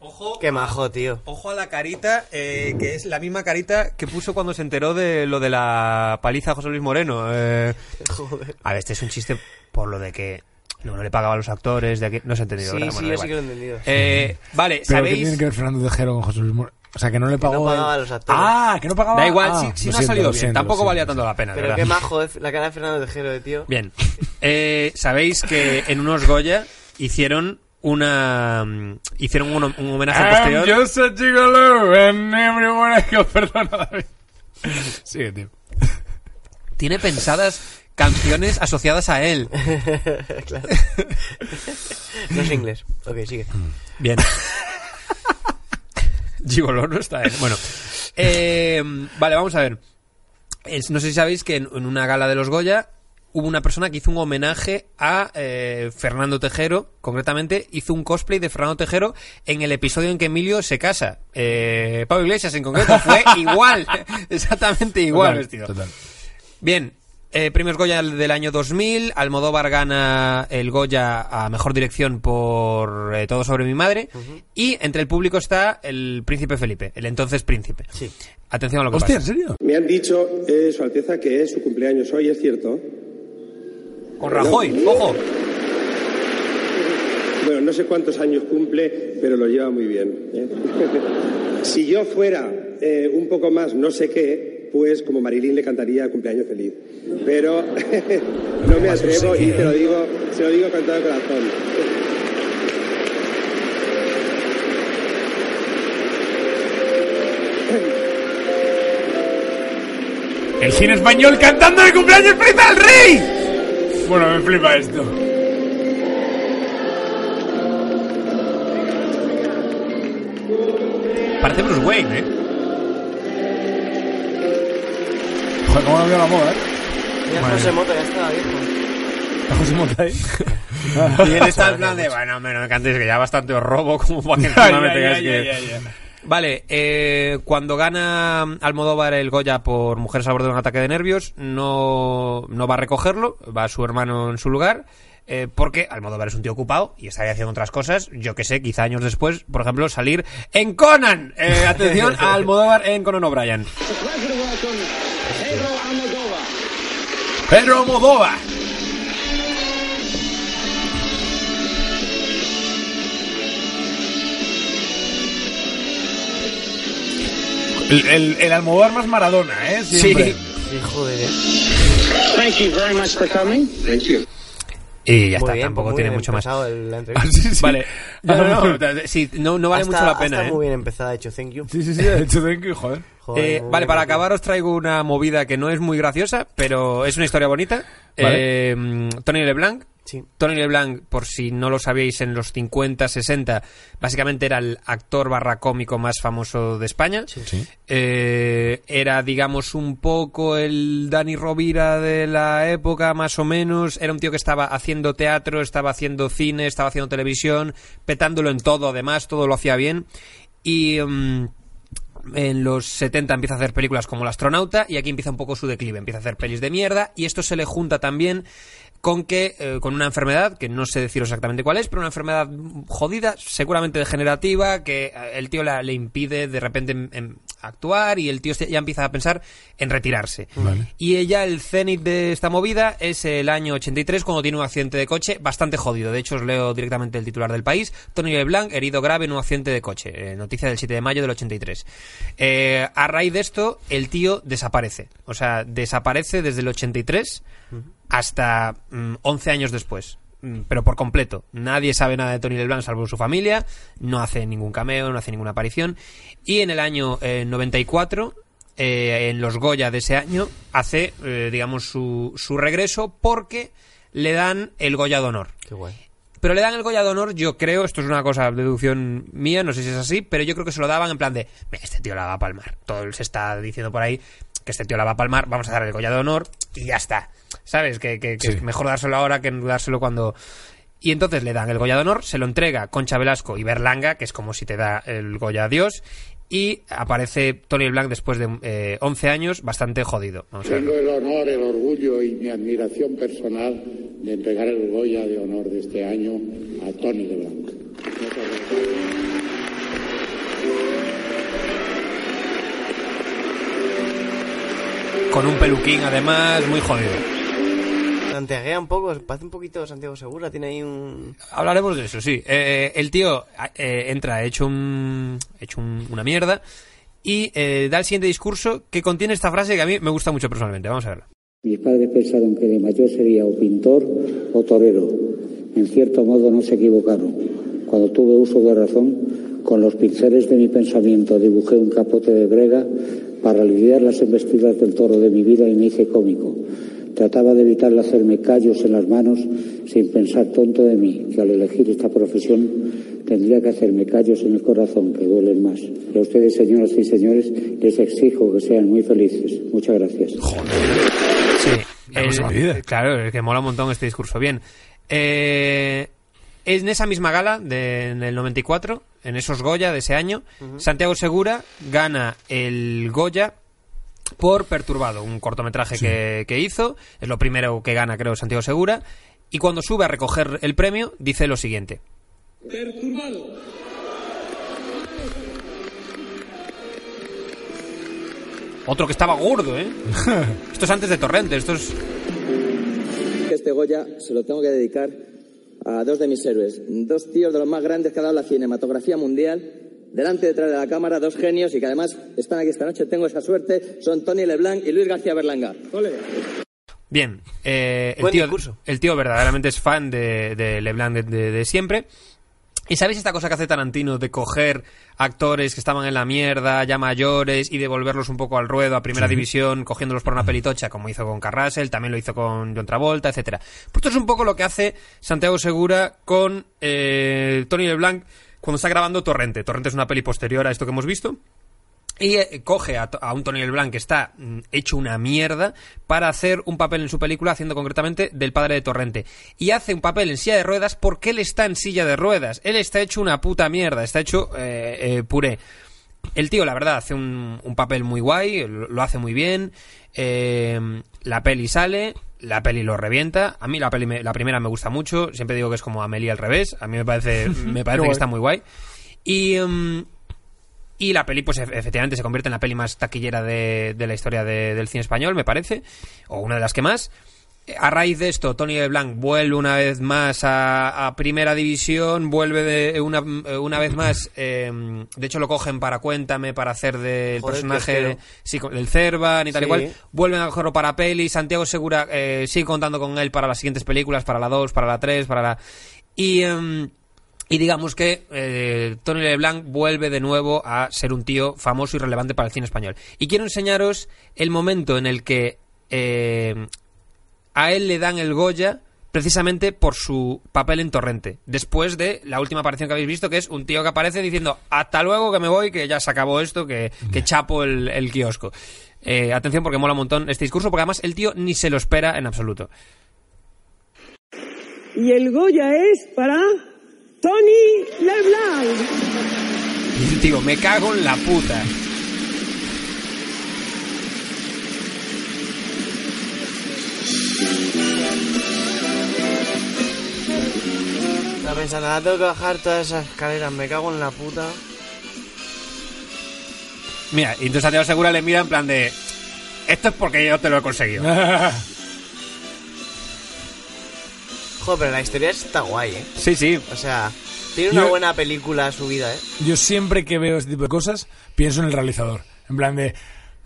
Ojo, Qué majo, tío. ojo a la carita, eh, que es la misma carita que puso cuando se enteró de lo de la paliza a José Luis Moreno. eh. Joder. A ver, este es un chiste por lo de que no, no le pagaba a los actores, de que no se ha entendido. Sí, ¿verdad? sí, Bueno, da yo sí que lo he entendido. Eh, vale, Pero ¿qué ¿sabéis? tiene que ver Fernando Tejero con José Luis Moreno? O sea, que no le pagó... no pagaba el- a los actores. Ah, que no pagaba... Da igual, Ah, si, si lo no ha salido bien, siento, tampoco valía tanto la pena, Pero ¿verdad? qué majo es la cara de Fernando Tejero, de tío. Bien. Eh, Sabéis que en unos Goya hicieron una mm, hicieron un, un homenaje I'm posterior. just a gigolo and everyone. Perdona, David. [LAUGHS] Sigue, tío. Tiene pensadas canciones asociadas a él. [LAUGHS] claro. [LAUGHS] no es inglés. Ok, sigue. Bien. [LAUGHS] Gigolo no está él. Bueno. Eh, vale, vamos a ver. Es- no sé si sabéis que en, en una gala de los Goya hubo una persona que hizo un homenaje a eh, Fernando Tejero, concretamente hizo un cosplay de Fernando Tejero en el episodio en que Emilio se casa. Eh, Pablo Iglesias en concreto fue igual, exactamente igual Total, vestido. total. Bien, eh, premios Goya del año 2000. Almodóvar gana el Goya a mejor dirección por eh, Todo sobre mi madre. Y entre el público está el príncipe Felipe, el entonces príncipe. Sí. Atención a lo que Hostia, ¿en serio? Me han dicho, eh, Su Alteza, que es su cumpleaños hoy, ¿es cierto? Con Rajoy, ojo. Bueno, no sé cuántos años cumple, pero lo lleva muy bien. ¿eh? [LAUGHS] si yo fuera eh, un poco más no sé qué, pues como Marilyn le cantaría cumpleaños feliz. Pero [LAUGHS] no me atrevo y te lo digo, se lo digo con todo el corazón. El cine español cantando el cumpleaños feliz al rey. Bueno, me flipa esto. Parece Bruce Wayne, ¿eh? Joder, cómo no veo la moda, ¿eh? Mira, Madre José. Mota ya estaba viejo. Está [LAUGHS] José Mota ahí. [LAUGHS] Y él está en plan de, bueno, no me cantes que ya bastante os robo como para que [LAUGHS] encima me tengáis que... Vale, eh, cuando gana Almodóvar el Goya por Mujeres al borde de un ataque de nervios, no, no va a recogerlo, va su hermano en su lugar, eh, porque Almodóvar es un tío ocupado y está ahí haciendo otras cosas, yo que sé, quizá años después, por ejemplo, salir en Conan. Eh, atención a Almodóvar en Conan O'Brien. Pedro Almodóvar. El, el, el Almodóvar más Maradona, ¿eh? Siempre. Sí, joder, eh. Thank you very much for coming. Thank you. Y ya Muy está, bien, tampoco muy tiene mucho más. empezado el- [LAUGHS] la Ah, sí, sí. Vale, no, [LAUGHS] no, no, sí, no, no vale Hasta- mucho la pena, hasta ¿eh? muy bien empezada, de hecho, thank you. Sí, sí, sí, de hecho, thank you, joder. Joder, Eh, vale, para acabar os traigo una movida que no es muy graciosa, pero es una historia bonita. Vale. Eh, Tony LeBlanc. Sí. Tony LeBlanc, por si no lo sabíais, en los 50, 60, básicamente era el actor barra cómico más famoso de España. Sí. Eh, era, digamos, un poco el Dani Rovira de la época, más o menos. Era un tío que estaba haciendo teatro, estaba haciendo cine, estaba haciendo televisión, petándolo en todo, además, todo lo hacía bien. Y... mm, en los 70 empieza a hacer películas como El astronauta y aquí empieza un poco su declive, empieza a hacer pelis de mierda y esto se le junta también con que eh, con una enfermedad que no sé deciros exactamente cuál es, pero una enfermedad jodida, seguramente degenerativa, que eh, el tío la- le impide de repente actuar y el tío ya empieza a pensar en retirarse. Vale. Y ella, el cenit de esta movida, es el año 83 cuando tiene un accidente de coche bastante jodido. De hecho, os leo directamente el titular del país. Tony LeBlanc, herido grave en un accidente de coche. Eh, noticia del 7 de mayo del 83. Eh, a raíz de esto, el tío desaparece. O sea, desaparece desde el 83 hasta mm, 11 años después. Mm, Pero por completo. Nadie sabe nada de Tony LeBlanc salvo su familia. No hace ningún cameo, no hace ninguna aparición. Y en el año eh, 94, eh, en los Goya de ese año, hace, eh, digamos, su, su regreso porque le dan el Goya de honor. Qué guay. Pero le dan el Goya de honor, yo creo, esto es una cosa, deducción mía, no sé si es así, pero yo creo que se lo daban en plan de, "Mira, este tío la va a palmar. Todo se está diciendo por ahí que este tío la va a palmar, vamos a dar el Goya de honor y ya está. ¿Sabes? Que, que- que Sí. es mejor dárselo ahora que dárselo cuando... Y entonces le dan el Goya de honor, se lo entrega Concha Velasco y Berlanga, que es como si te da el Goya a Dios, y aparece Tony Blanc después de eh, 11 años bastante jodido. Vamos. Tengo el honor, el orgullo y mi admiración personal de entregar el Goya de honor de este año a Tony LeBlanc. Con un peluquín, además, muy jodido. Santiaguea un poco, parece un poquito Santiago Segura, tiene ahí un... Hablaremos de eso, sí. Eh, el tío eh, entra hecho, un, hecho un- una mierda y eh, da el siguiente discurso que contiene esta frase que a mí me gusta mucho personalmente. Vamos a verla. Mis padres pensaron que de mayor sería o pintor o torero. En cierto modo no se equivocaron. Cuando tuve uso de razón, con los pinceles de mi pensamiento dibujé un capote de brega para aliviar las embestidas del toro de mi vida y me hice cómico. Trataba de evitar hacerme callos en las manos sin pensar tonto de mí, que al elegir esta profesión tendría que hacerme callos en el corazón, que duelen más. Y a ustedes, señoras y señores, les exijo que sean muy felices. Muchas gracias. Sí, mi vida. claro, es que mola un montón este discurso. Bien. Eh, en esa misma gala de, en el 94, en esos Goya de ese año, Santiago Segura gana el Goya por Perturbado, un cortometraje que, que hizo. Es lo primero que gana, creo, Santiago Segura. Y cuando sube a recoger el premio, dice lo siguiente. Perturbado. Otro que estaba gordo, ¿eh? [LAUGHS] esto es antes de Torrente, esto es... Este Goya se lo tengo que dedicar a dos de mis héroes, dos tíos de los más grandes que ha dado la cinematografía mundial, delante y detrás de la cámara, dos genios y que además están aquí esta noche, tengo esa suerte, son Tony Leblanc y Luis García Berlanga. Bien, eh, el, tío, el tío verdaderamente es fan de, de LeBlanc de, de- de siempre. ¿Y sabéis esta cosa que hace Tarantino de coger actores que estaban en la mierda, ya mayores, y devolverlos un poco al ruedo, a primera Sí. división, cogiéndolos por una pelitocha, como hizo con Carrasel, también lo hizo con John Travolta, etcétera? Pues esto es un poco lo que hace Santiago Segura con eh, Tony LeBlanc cuando está grabando Torrente. Torrente es una peli posterior a esto que hemos visto. Y coge a, a un Tony LeBlanc que está mm, hecho una mierda para hacer un papel en su película, haciendo concretamente del padre de Torrente. Y hace un papel en silla de ruedas porque él está en silla de ruedas. Él está hecho una puta mierda, está hecho eh, eh, puré. El tío, la verdad, hace un, un papel muy guay, lo, lo hace muy bien. eh, la peli sale, la peli lo revienta. A mí la peli, me- la primera me gusta mucho. Siempre digo que es como Amelie al revés. A mí me parece, [LAUGHS] me parece que está muy guay. Y, em, y la peli, pues efe- efectivamente, se convierte en la peli más taquillera de, de la historia de- del cine español, me parece. O una de las que más. A raíz de esto, Tony LeBlanc vuelve una vez más a, a Primera División, vuelve de una, una vez más, eh, de hecho lo cogen para Cuéntame, para hacer del personaje sí, del Cervan y tal y Sí. cual, vuelven a cogerlo para peli, Santiago Segura eh, sigue contando con él para las siguientes películas, para la 2, para la 3, para la... Y... em, y digamos que eh, Tony LeBlanc vuelve de nuevo a ser un tío famoso y relevante para el cine español. Y quiero enseñaros el momento en el que eh, a él le dan el Goya precisamente por su papel en Torrente. Después de la última aparición que habéis visto, que es un tío que aparece diciendo hasta luego que me voy, que ya se acabó esto, que, que chapo el, el kiosco. Eh, atención porque mola un montón este discurso, porque además el tío ni se lo espera en absoluto. Y el Goya es para Tony Leblanc. Tío, me cago en la puta. Estaba pensando, ahora tengo que bajar todas esas escaleras, me cago en la puta. Mira, y entonces Santiago Segura le mira en plan de... Esto es porque yo te lo he conseguido. [LAUGHS] Joder, pero la historia está guay, ¿eh? Sí, sí. O sea, tiene una Yo- buena película subida, ¿eh? Yo siempre que veo este tipo de cosas pienso en el realizador. En plan de,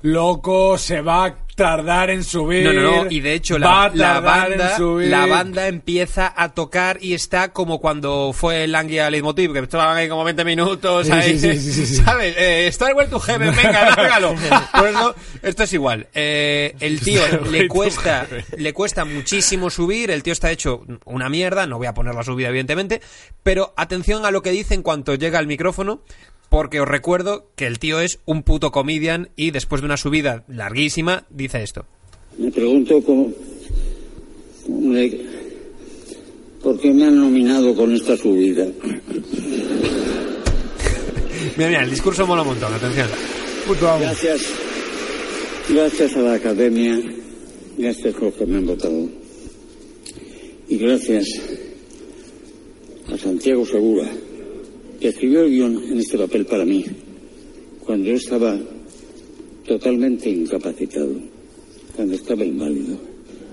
loco, se va tardar en subir. No, no, no. Y de hecho, la, la banda, la banda empieza a tocar y está como cuando fue el Anguia Leitmotiv, que estaban ahí como 20 minutos. Ahí, sí, sí, sí. [LAUGHS] ¿Sabes? Eh, Starwell to Heaven, venga, lárgalo. [LAUGHS] Por eso, esto es igual. Eh, el tío le cuesta, le cuesta muchísimo subir. El tío está hecho una mierda. No voy a poner la subida, evidentemente. Pero atención a lo que dice en cuanto llega al micrófono. Porque os recuerdo que el tío es un puto comedian y después de una subida larguísima dice esto. Me pregunto cómo, por qué me han nominado con esta subida. [LAUGHS] Mira, mira, el discurso mola un montón, atención. Gracias. Gracias a la academia. Gracias por que me han votado. Y gracias a Santiago Segura, que escribió el guion en este papel para mí, cuando yo estaba totalmente incapacitado, cuando estaba inválido.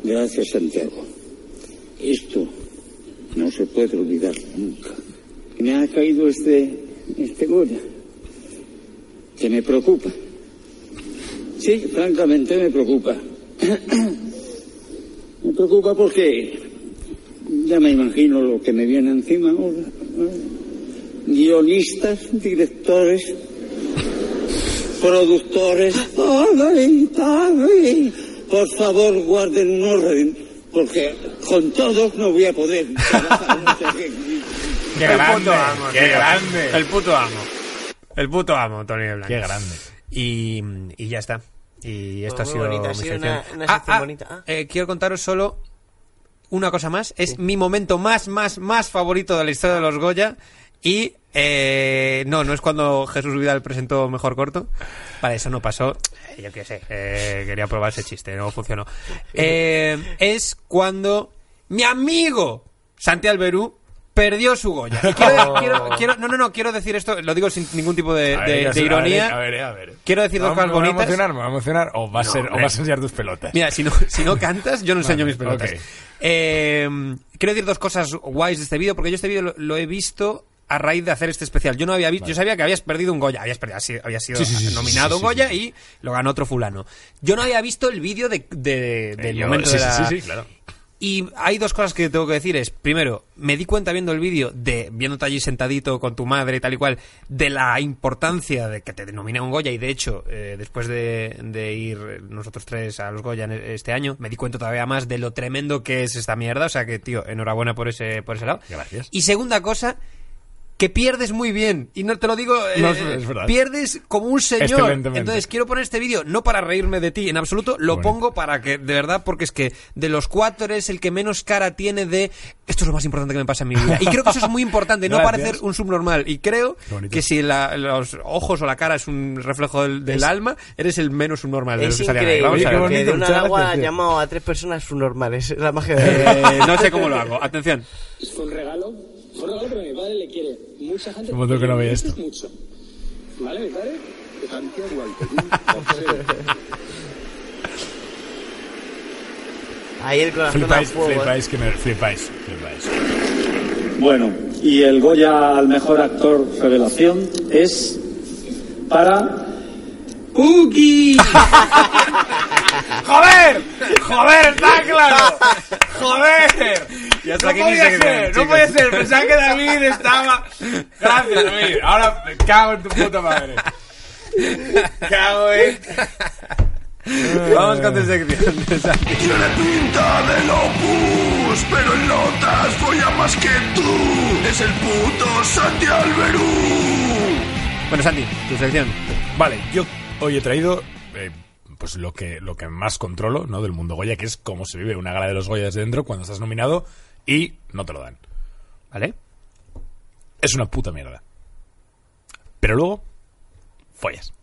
Gracias, Santiago. Esto no se puede olvidar nunca. Me ha caído este, este Goya, que me preocupa. Sí, francamente me preocupa. [COUGHS] me preocupa porque ya me imagino lo que me viene encima ahora. Guionistas, directores, productores. Por favor, guarden un orden, porque con todos no voy a poder [LAUGHS] qué. Grande, puto amo, qué tío. grande. El puto amo. El puto amo, Tony Blanc. Qué grande. Y, y ya está. Y esto Pues ha sido bonita, ha mi sido sección. una- una Ah, sección ah, bonita. Ah. eh, quiero contaros solo una cosa más. Es mi momento más, más, más favorito de la historia de los Goya. Y eh, no, no es cuando Jesús Vidal presentó Mejor Corto. Vale, eso no pasó. Eh, Yo qué sé. eh, quería probar ese chiste, no funcionó. Eh, es cuando mi amigo Santi Alberú perdió su Goya. Quiero, [LAUGHS] quiero- quiero- no, no, no, quiero decir esto, lo digo sin ningún tipo de, A ver, ironía. A ver, a ver. Quiero decir dos cosas ¿Me voy a bonitas. emocionar? ¿Me a emocionar? ¿O vas, a, No, ser, o vas a enseñar tus pelotas? Mira, si no, si no cantas, yo no enseño Vale, mis pelotas. Eh, quiero decir dos cosas guays de este vídeo, porque yo este vídeo lo, lo he visto a raíz de hacer este especial. Yo no había visto, yo sabía que habías perdido un Goya, habías perdido, había sido- Sí, sí, nominado sí, un Goya y lo ganó otro fulano. Yo no había visto el vídeo de, de- del yo- momento de la... sí, sí, claro. Y hay dos cosas que tengo que decir. Es, primero, me di cuenta viendo el vídeo de, viéndote allí sentadito con tu madre y tal y cual, de la importancia de que te denomine un Goya. Y de hecho, eh, después de, de ir nosotros tres a los Goya en este año, me di cuenta todavía más de lo tremendo que es esta mierda. O sea que, tío, enhorabuena por ese, por ese lado. Gracias. Y segunda cosa, que pierdes muy bien. Y no te lo digo, eh, No, es- es verdad. pierdes como un señor. Entonces, quiero poner este vídeo no para reírme de ti en absoluto, lo Bueno. pongo para que, de verdad, porque es que de los cuatro eres el que menos cara tiene de esto es lo más importante que me pasa en mi vida. Y creo que eso es muy importante, no Gracias. parecer un subnormal. Y creo que si la- los ojos o la cara es un reflejo del, del Es- alma, eres el menos subnormal de los Es que ahí. increíble Vamos a ver. que de una agua gracias, tío. llamo a tres personas subnormales. Es la magia de... Eh, no sé cómo lo hago. Atención. Fue un regalo. Fue un regalo, pero mi padre le quiere. Mucha gente. Montón que no veía esto. Mucho. ¿Vale, mi padre? Santiago Alperín. [LAUGHS] Ahí el corazón Flipáis, fuego. ¿eh? flipáis, que me flipáis, flipáis. Bueno, y el Goya al mejor actor revelación es para Cookie. [LAUGHS] ¡Joder! ¡Joder, está claro! ¡Joder! Y hasta no podía ser, no podía ser. Pensaba que David estaba... Gracias, David. Ahora me cago en tu puta madre. Cago en... Vamos con tu sección. [LAUGHS] Tiene pinta de locus, pero en notas folla más que tú. Es el puto Santi Alberú. Bueno, Santi, tu sección. Vale, yo hoy he traído eh, pues lo que, lo que más controlo ¿no? del mundo Goya, que es cómo se vive una gala de los Goya desde dentro cuando estás nominado y no te lo dan. ¿Vale? Es una puta mierda. Pero luego, follas.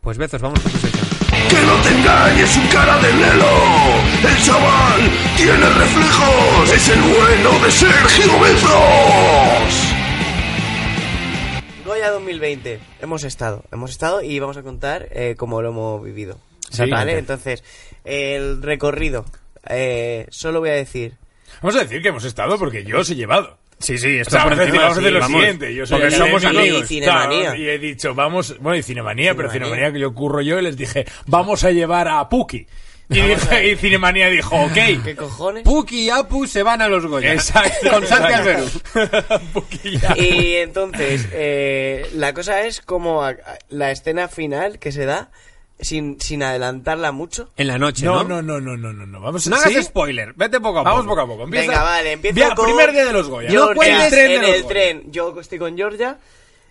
Pues Bezos, vamos con tu sección. Que no te engañes su cara de lelo. El chaval tiene reflejos. Es el bueno de Sergio Bezos. Goya 2020. Hemos estado, hemos estado y vamos a contar eh, cómo lo hemos vivido. ¿Vale? Entonces, el recorrido. Eh, solo voy a decir. Vamos a decir que hemos estado porque yo os he llevado. Sí, sí, O sea, vamos, a hacer- vamos a hacer lo siguiente. Yo soy porque somos amigos. Y Cinemanía. claro, y he dicho, vamos, bueno, y Cinemanía, pero Cinemanía. Cinemanía que yo curro yo y les dije, vamos a llevar a Puki. Y, dije- y Cinemanía dijo, ok. ¿Qué cojones? Puki y Apu se van a los Goya. Exacto. Con Santi exacto. Alberú. [LAUGHS] Puki ya. Y entonces, eh, la cosa es como a- a- la escena final que se da sin, sin adelantarla mucho. En la noche, No, ¿no? no, no, no, no, no. Vamos No hagas ¿sí? spoiler, vete poco a poco. Vamos poco a poco. Empieza- Venga, vale, empiezo Via- con... Primer día de los Goya. Georgia, No el tren de en los el Goya. tren. Yo estoy con Georgia.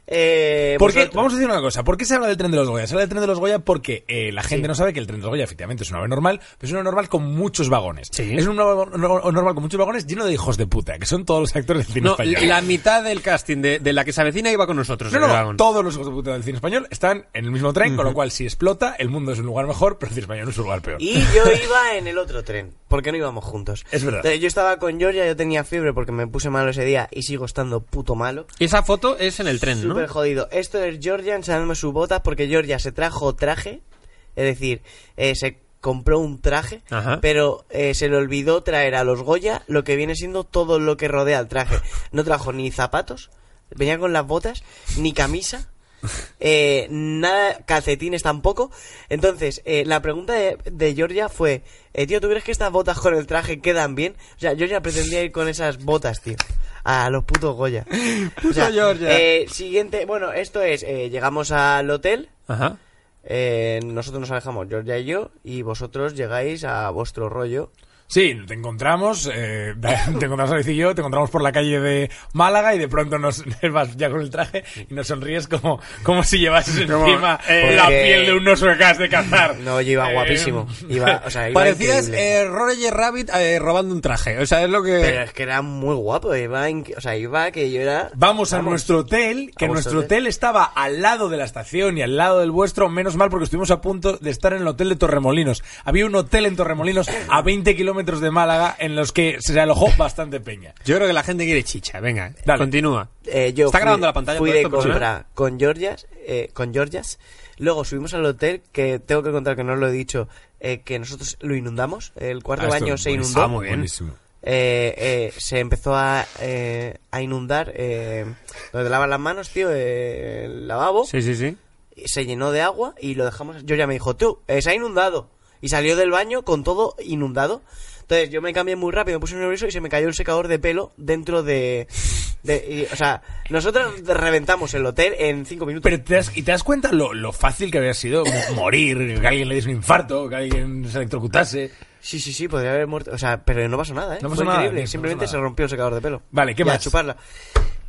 Eh, ¿Por qué? vosotros- Vamos a decir una cosa. ¿Por qué se habla del tren de los Goya? Se habla del tren de los Goya porque eh, la gente no sabe que el tren de los Goya efectivamente es una nave normal, pero es una normal con muchos vagones. Es una normal con muchos vagones lleno de hijos de puta, que son todos los actores del cine No, español. la mitad del casting de, de la que se avecina iba con nosotros. No, en el no, vagón. todos los hijos de puta del cine español están en el mismo tren, con lo cual si explota, el mundo es un lugar mejor, pero el cine español es un lugar peor. Y yo iba en el otro tren, porque no íbamos juntos. Es verdad. Entonces, yo estaba con Georgia, yo tenía fiebre porque me puse malo ese día y sigo estando puto malo. Y esa foto es en el tren, ¿no? Súper jodido. Esto es Georgia enseñándome sus botas porque Georgia se trajo traje, es decir, eh, se compró un traje, Ajá. pero eh, se le olvidó traer a los Goya lo que viene siendo todo lo que rodea al traje. No trajo ni zapatos, venía con las botas, ni camisa. Eh, nada, calcetines tampoco. Entonces, eh, la pregunta de, de Georgia fue: eh, Tío, ¿tú crees que estas botas con el traje quedan bien? O sea, Georgia pretendía ir con esas botas, tío. A los putos Goya. [LAUGHS] O sea, Georgia. eh, siguiente, bueno, esto es: eh, llegamos al hotel. Ajá. eh, nosotros nos alejamos, Georgia y yo, y vosotros llegáis a vuestro rollo. Sí, te encontramos, eh, [LAUGHS] te encontramos Alicia y yo, te encontramos por la calle de Málaga y de pronto nos [LAUGHS] vas ya con el traje y nos sonríes como, como si llevases encima eh, la piel de un oso que acabas de cazar. No, yo iba Eh, guapísimo. Iba, o sea, iba Parecías eh, Roger Rabbit eh, robando un traje. O sea, es lo que... Pero es que era muy guapo, iba, o sea, iba que yo era... Vamos a nuestro hotel, que nuestro hotel. hotel estaba al lado de la estación y al lado del vuestro, menos mal porque estuvimos a punto de estar en el hotel de Torremolinos. Había un hotel en Torremolinos a 20 kilómetros de Málaga en los que se alojó [LAUGHS] bastante peña. Yo creo que la gente quiere chicha. Venga, Dale. continúa. Eh, yo Está fui- grabando la pantalla Fui de esto, compra con Georgias, eh, con Georgias. Luego subimos al hotel, que tengo que contar que no os lo he dicho, eh, que nosotros lo inundamos. El cuarto Ah, baño se inundó. Ah, muy bien. Buenísimo. Eh, eh, se empezó a, eh, a inundar eh, donde te lavas las manos, tío, eh, el lavabo. Sí, sí, sí. Se llenó de agua y lo dejamos. Georgia me dijo, tú, eh, se ha inundado. Y salió del baño con todo inundado. Entonces yo me cambié muy rápido, me puse nervioso y se me cayó el secador de pelo dentro de... de- y, o sea, nosotros reventamos el hotel en cinco minutos. Pero te das, y te das cuenta lo, lo fácil que habría sido mo- morir, que alguien le diese un infarto, que alguien se electrocutase. Sí, sí, sí, podría haber muerto. O sea, pero no pasó nada, ¿eh? No Fue pasó nada, increíble. tío, no Simplemente pasó se nada. rompió el secador de pelo. Vale, ¿qué Ya, más? a chuparla.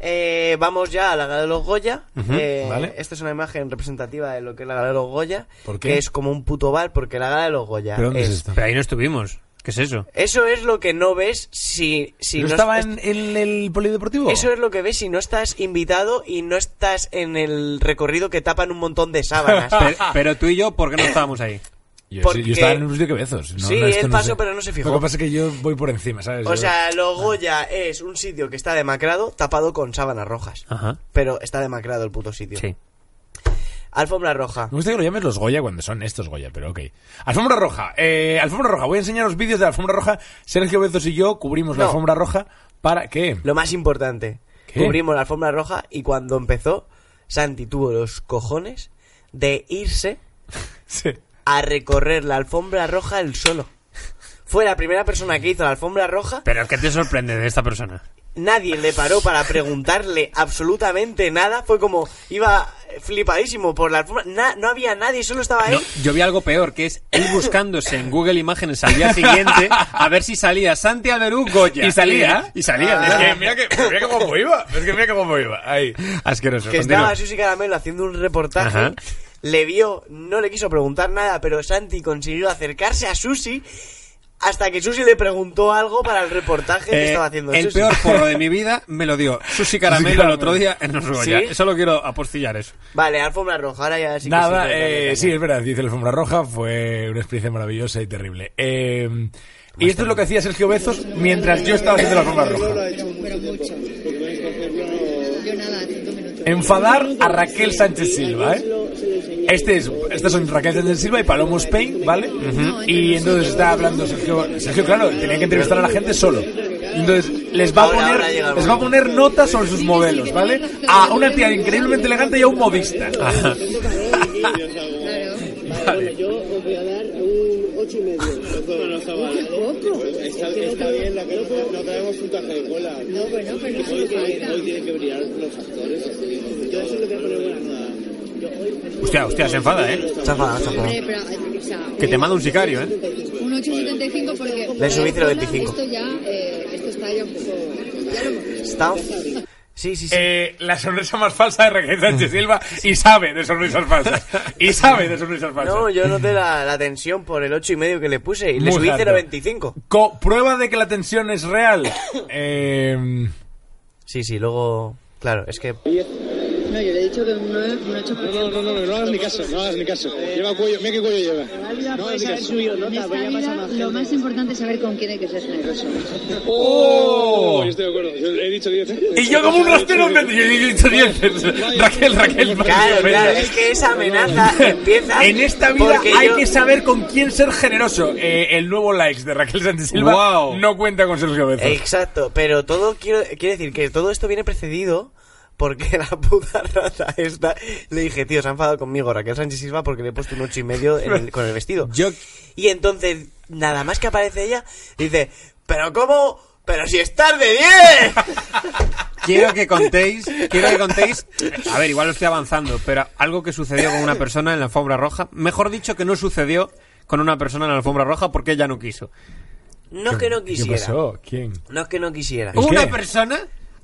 Eh, vamos ya a la gala de los Goya. Eh, vale. Esta es una imagen representativa de lo que es la gala de los Goya. ¿Por qué? Que es como un puto bar, porque la gala de los Goya ¿Pero dónde es es... esto? Pero ahí no estuvimos. ¿Qué es eso? Eso es lo que no ves si, si ¿No no estaba est- en, en el polideportivo? Eso es lo que ves si no estás invitado y no estás en el recorrido que tapan un montón de sábanas. [LAUGHS] Pero, pero tú y yo, ¿por qué no estábamos ahí? Yo, porque- yo estaba en un sitio que Bezos. No, Sí, no, él no pasó, sé. pero no se fijó. Lo que pasa es que yo voy por encima, ¿sabes? O Yo- sea, lo Goya es un sitio que está demacrado, tapado con sábanas rojas. Ajá. Pero está demacrado el puto sitio. Sí. Alfombra roja. Me gusta que lo llames los Goya cuando son estos Goya, pero ok. Alfombra roja. Eh, alfombra roja. Voy a enseñaros vídeos de la alfombra roja. Sergio Bezos y yo cubrimos la alfombra roja para... ¿Qué? Lo más importante. ¿Qué? Cubrimos la alfombra roja y cuando empezó, Santi tuvo los cojones de irse [LAUGHS] Sí. A recorrer la alfombra roja él solo. Fue la primera persona que hizo la alfombra roja. Pero ¿qué te sorprende de esta persona? Nadie le paró para preguntarle absolutamente nada. Fue como, iba flipadísimo por la alfombra. Na- no había nadie, solo estaba él. No, yo vi algo peor, que es él buscándose en Google Imágenes al día siguiente a ver si salía Santi Alberú Goya. ¿Y salía? Y, y salía. Es que mira que, mira que guapo iba. Es que mira que guapo iba. Ahí. Asqueroso. que continúa. estaba Susi Caramelo haciendo un reportaje. Ajá. Le vio, no le quiso preguntar nada, pero Santi consiguió acercarse a Susi hasta que Susi le preguntó algo para el reportaje que Eh, estaba haciendo el Susi. peor [LAUGHS] porro de mi vida me lo dio Susi Caramelo el otro día en los Goya. ¿Sí? Solo quiero apostillar eso. Vale, alfombra roja, ahora ya sí que Nada, sí. que dale eh, sí, es verdad, dice la alfombra roja, fue una experiencia maravillosa y terrible. Eh, y esto es lo que hacía Sergio Bezos mientras yo estaba haciendo la alfombra roja. Enfadar a Raquel Sánchez Silva, ¿eh? Este es, estos son Raquel Sánchez Silva y Palomo Spain, ¿vale? Y entonces está hablando Sergio, Sergio, claro, tenía que entrevistar a la gente solo. Entonces les va a Ahora, poner, llega el les va a poner notas sobre sus modelos, ¿vale? A una tía increíblemente elegante y a un modista. [LAUGHS] Vale. Yo os voy a dar un ocho y medio. [LAUGHS] Está, está bien, la que no, traemos un traje de cola. No, bueno, pero hoy, tienen que brillar los actores. Yo eso le voy a poner buena nota. Hostia, hostia, se enfada, ¿eh? Se sea, Que te manda un sicario, ¿eh? un 8,75 porque... Le subí por la 0,25. Esto ya, eh, esto está ya un poco... Ya lo hemos visto. Está, Sí, sí, sí. Eh, la sonrisa más falsa de Raquel Sánchez Silva y sabe de sonrisas falsas. Y sabe de sonrisas falsas. No, yo noté la, la tensión por el ocho y medio que le puse y le Muy subí harto. 0.25. Co- prueba de que la tensión es real. [COUGHS] Eh, Sí, sí, luego... Claro, es que... No, yo le he dicho que un 9, un 8%. No, no, no, no, no hagas ni caso, no hagas ni caso. Lleva cuello, mira qué cuello lleva. No hagas ni caso. Lo más importante es saber con quién hay que ser generoso. ¡Oh! Yo estoy de acuerdo. Yo he dicho 10, ¿eh? y yo como un rastero me he dicho 10. Raquel, Raquel. Claro, claro, es que esa amenaza [LAUGHS] empieza... En esta vida hay yo- que saber con quién ser generoso. Eh, el nuevo likes de Raquel Sánchez Silva no cuenta con Sergio Bezos. Exacto, pero todo quiero, quiero decir que todo esto viene precedido porque la puta [LAUGHS] rata esta le dije, tío, se ha enfadado conmigo Raquel Sánchez Silva porque le he puesto un ocho y medio en el- con el vestido. Yo Y entonces, nada más que aparece ella, dice, pero cómo, pero si estás de 10. quiero que contéis, quiero que contéis, a ver, igual lo estoy avanzando, pero algo que sucedió con una persona en la alfombra roja, mejor dicho que no sucedió con una persona en la alfombra roja porque ella no quiso. No es que no ¿Qué quisiera. pasó? ¿Quién? No es que no quisiera. ¿El Una qué? persona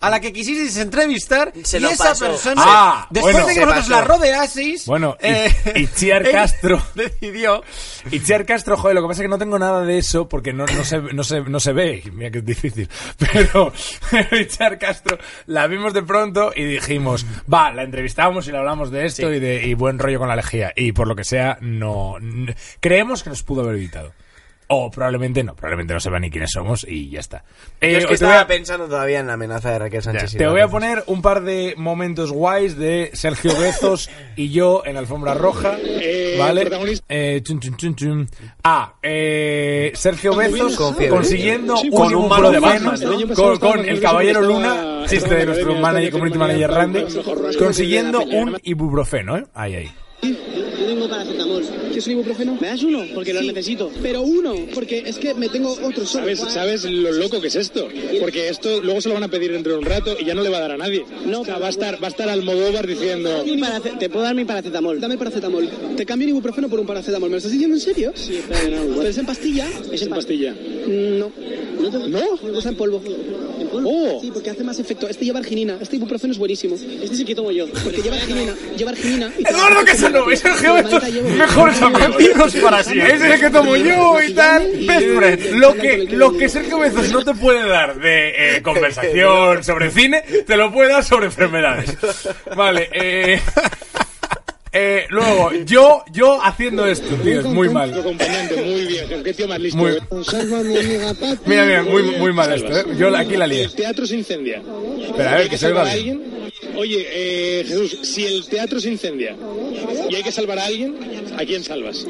a la que quisieseis entrevistar Se y esa pasó. persona, Ah, después bueno. de que Se vosotros pasó. la rodeaseis, Bueno, y- eh, Itziar Castro. [LAUGHS] decidió Itziar Castro, joder, lo que pasa es que no tengo nada de eso porque no, no, se, no, se, no se ve. Mira que es difícil. [LAUGHS] Pero [LAUGHS] Itziar Castro la vimos de pronto y dijimos, va, la entrevistamos y le hablamos de esto y de y buen rollo con la lejía. Y por lo que sea, no. creemos que nos pudo haber evitado. O probablemente no, probablemente no sepa ni quiénes somos y ya está. Yo Eh, es que te voy estaba a- pensando todavía en la amenaza de Raquel Sánchez te Silva. voy a poner un par de momentos guays de Sergio Bezos [LAUGHS] y yo en alfombra roja. Eh, ¿Vale? Eh, chun, chun, chun, chun. Ah, eh, Sergio Bezos consiguiendo Sí, un con un mano de ibuprofeno Batman, ¿no? Con, con el caballero Luna, chiste de nuestro manager, community manager Randy, consiguiendo un ibuprofeno, ¿eh? Ahí, ahí. Tengo paracetamol. ¿Quieres un ibuprofeno? ¿Me das uno? Porque lo necesito. Pero uno, porque es que me tengo otro solo. ¿Sabes, ¿Sabes lo loco que es esto? Porque esto luego se lo van a pedir dentro de un rato y ya no le va a dar a nadie. No, o sea, va a estar, va a estar Almodóvar diciendo... Te puedo dar mi paracetamol. Dame paracetamol. Te cambio un ibuprofeno por un paracetamol. ¿Me lo estás diciendo en serio? Sí, pero no. ¿Pero es en pastilla? Es en pastilla. No. ¿No? te- ¿No? En polvo. ¿En polvo? Oh. Sí, porque hace más efecto. Este lleva arginina. Este ibuprofeno es buenísimo. Este es el que tomo yo. Porque lleva arginina. Lleva arginina. y Eduardo Casanova y Sergio Bezos, mejores amigos. Para siempre. Ese es el que tomo yo y tal. Best friend. Lo que, lo que Sergio Bezos no te puede dar de eh, [LAUGHS] conversación [LAUGHS] sobre cine, te lo puede dar sobre enfermedades. Vale, eh. eh, luego, yo, yo haciendo esto, tío, es muy mal. muy bien. Qué tío más listo. Muy- ¿eh? Mira, mira, muy, muy mal esto, ¿eh? Yo aquí la lié. El teatro se incendia. Espera, a ver, ¿Hay que se oiga Oye, eh, Jesús, si el teatro se incendia y hay que salvar a alguien, ¿a quién salvas?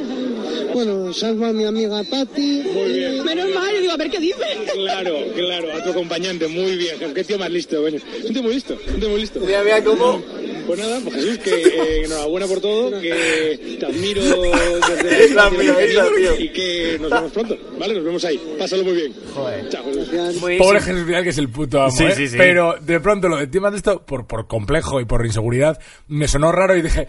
Bueno, salvo a mi amiga Patty. Muy bien. Menos mal, yo digo, a ver qué dice. Claro, claro, a tu acompañante, muy bien. Qué tío más listo, coño. Es un tío muy listo, un tío muy listo. Mira, mira cómo... Pues nada, pues Jesús, que eh, enhorabuena por todo, que te admiro [LAUGHS] desde Es la tío. y que nos vemos pronto, ¿vale? Nos vemos ahí. Pásalo muy bien. Joder. Chao, Jesús. Pobre Jesús Vidal, que es el puto amo, Sí, ¿eh? sí, sí. Pero de pronto lo de temas de esto, por, por complejo y por inseguridad, me sonó raro y dije...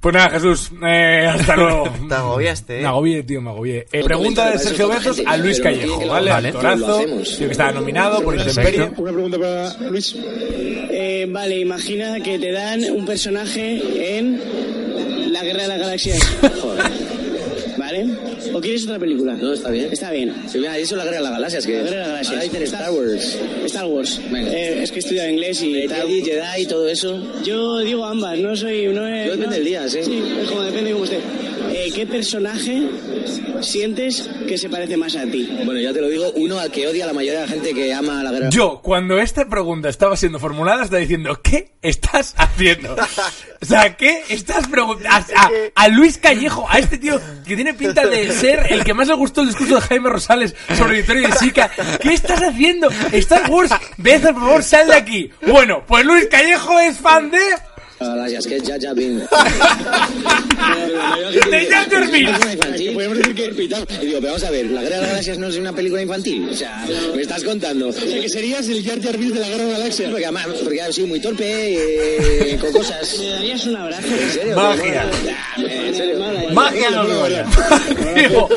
Pues nada, Jesús, eh, hasta [LAUGHS] luego. Te agobiaste, ¿eh? Me agobié, tío, me agobié. Eh, pregunta de Sergio Bezos a Luis Callejo, ¿vale? Vale. Actorazo, tío que estaba nominado por Intemperie. Una pregunta para Luis. Eh, vale, imagina que te dan un personaje en La Guerra de las Galaxias. [LAUGHS] ¿O quieres otra película? No, está bien. Está bien. Si hubiera eso la guerra de las galaxias, que La Guerra de las Galaxias. Ahora dicen Star Wars. Star Wars. Venga. Eh, es que he estudiado inglés y tal. Jedi, Jedi y todo eso. Yo digo ambas, no soy... No es, Yo depende no- del día, sí. Sí, es como depende cómo esté. Eh, ¿Qué personaje sientes que se parece más a ti? Bueno, ya te lo digo, uno al que odia a la mayoría de la gente que ama la guerra. Yo, cuando esta pregunta estaba siendo formulada, estaba diciendo, ¿qué estás haciendo? O sea, ¿qué estás preguntando? A, a- a Luis Callejo, a este tío que tiene pinta de ser el que más le gustó el discurso de Jaime Rosales sobre Victoria de Sica. ¿Qué estás haciendo? Star Wars, Bezos, por favor, sal de aquí. Bueno, pues Luis Callejo es fan de... Gracias, que ya, ya vine. [LAUGHS] ¡De Binks! infantil. Podemos decir que Y digo, pero vamos a ver, La Guerra de las Galaxias no es una película infantil. O sea, me estás contando. O sea, que serías el Jar Jar Binks de la Guerra de las Galaxias. Porque además, porque ha sido muy torpe, eh, con cosas. Me darías un abrazo. ¿En serio? Magia. ¿En serio? Magia los Goya. Digo,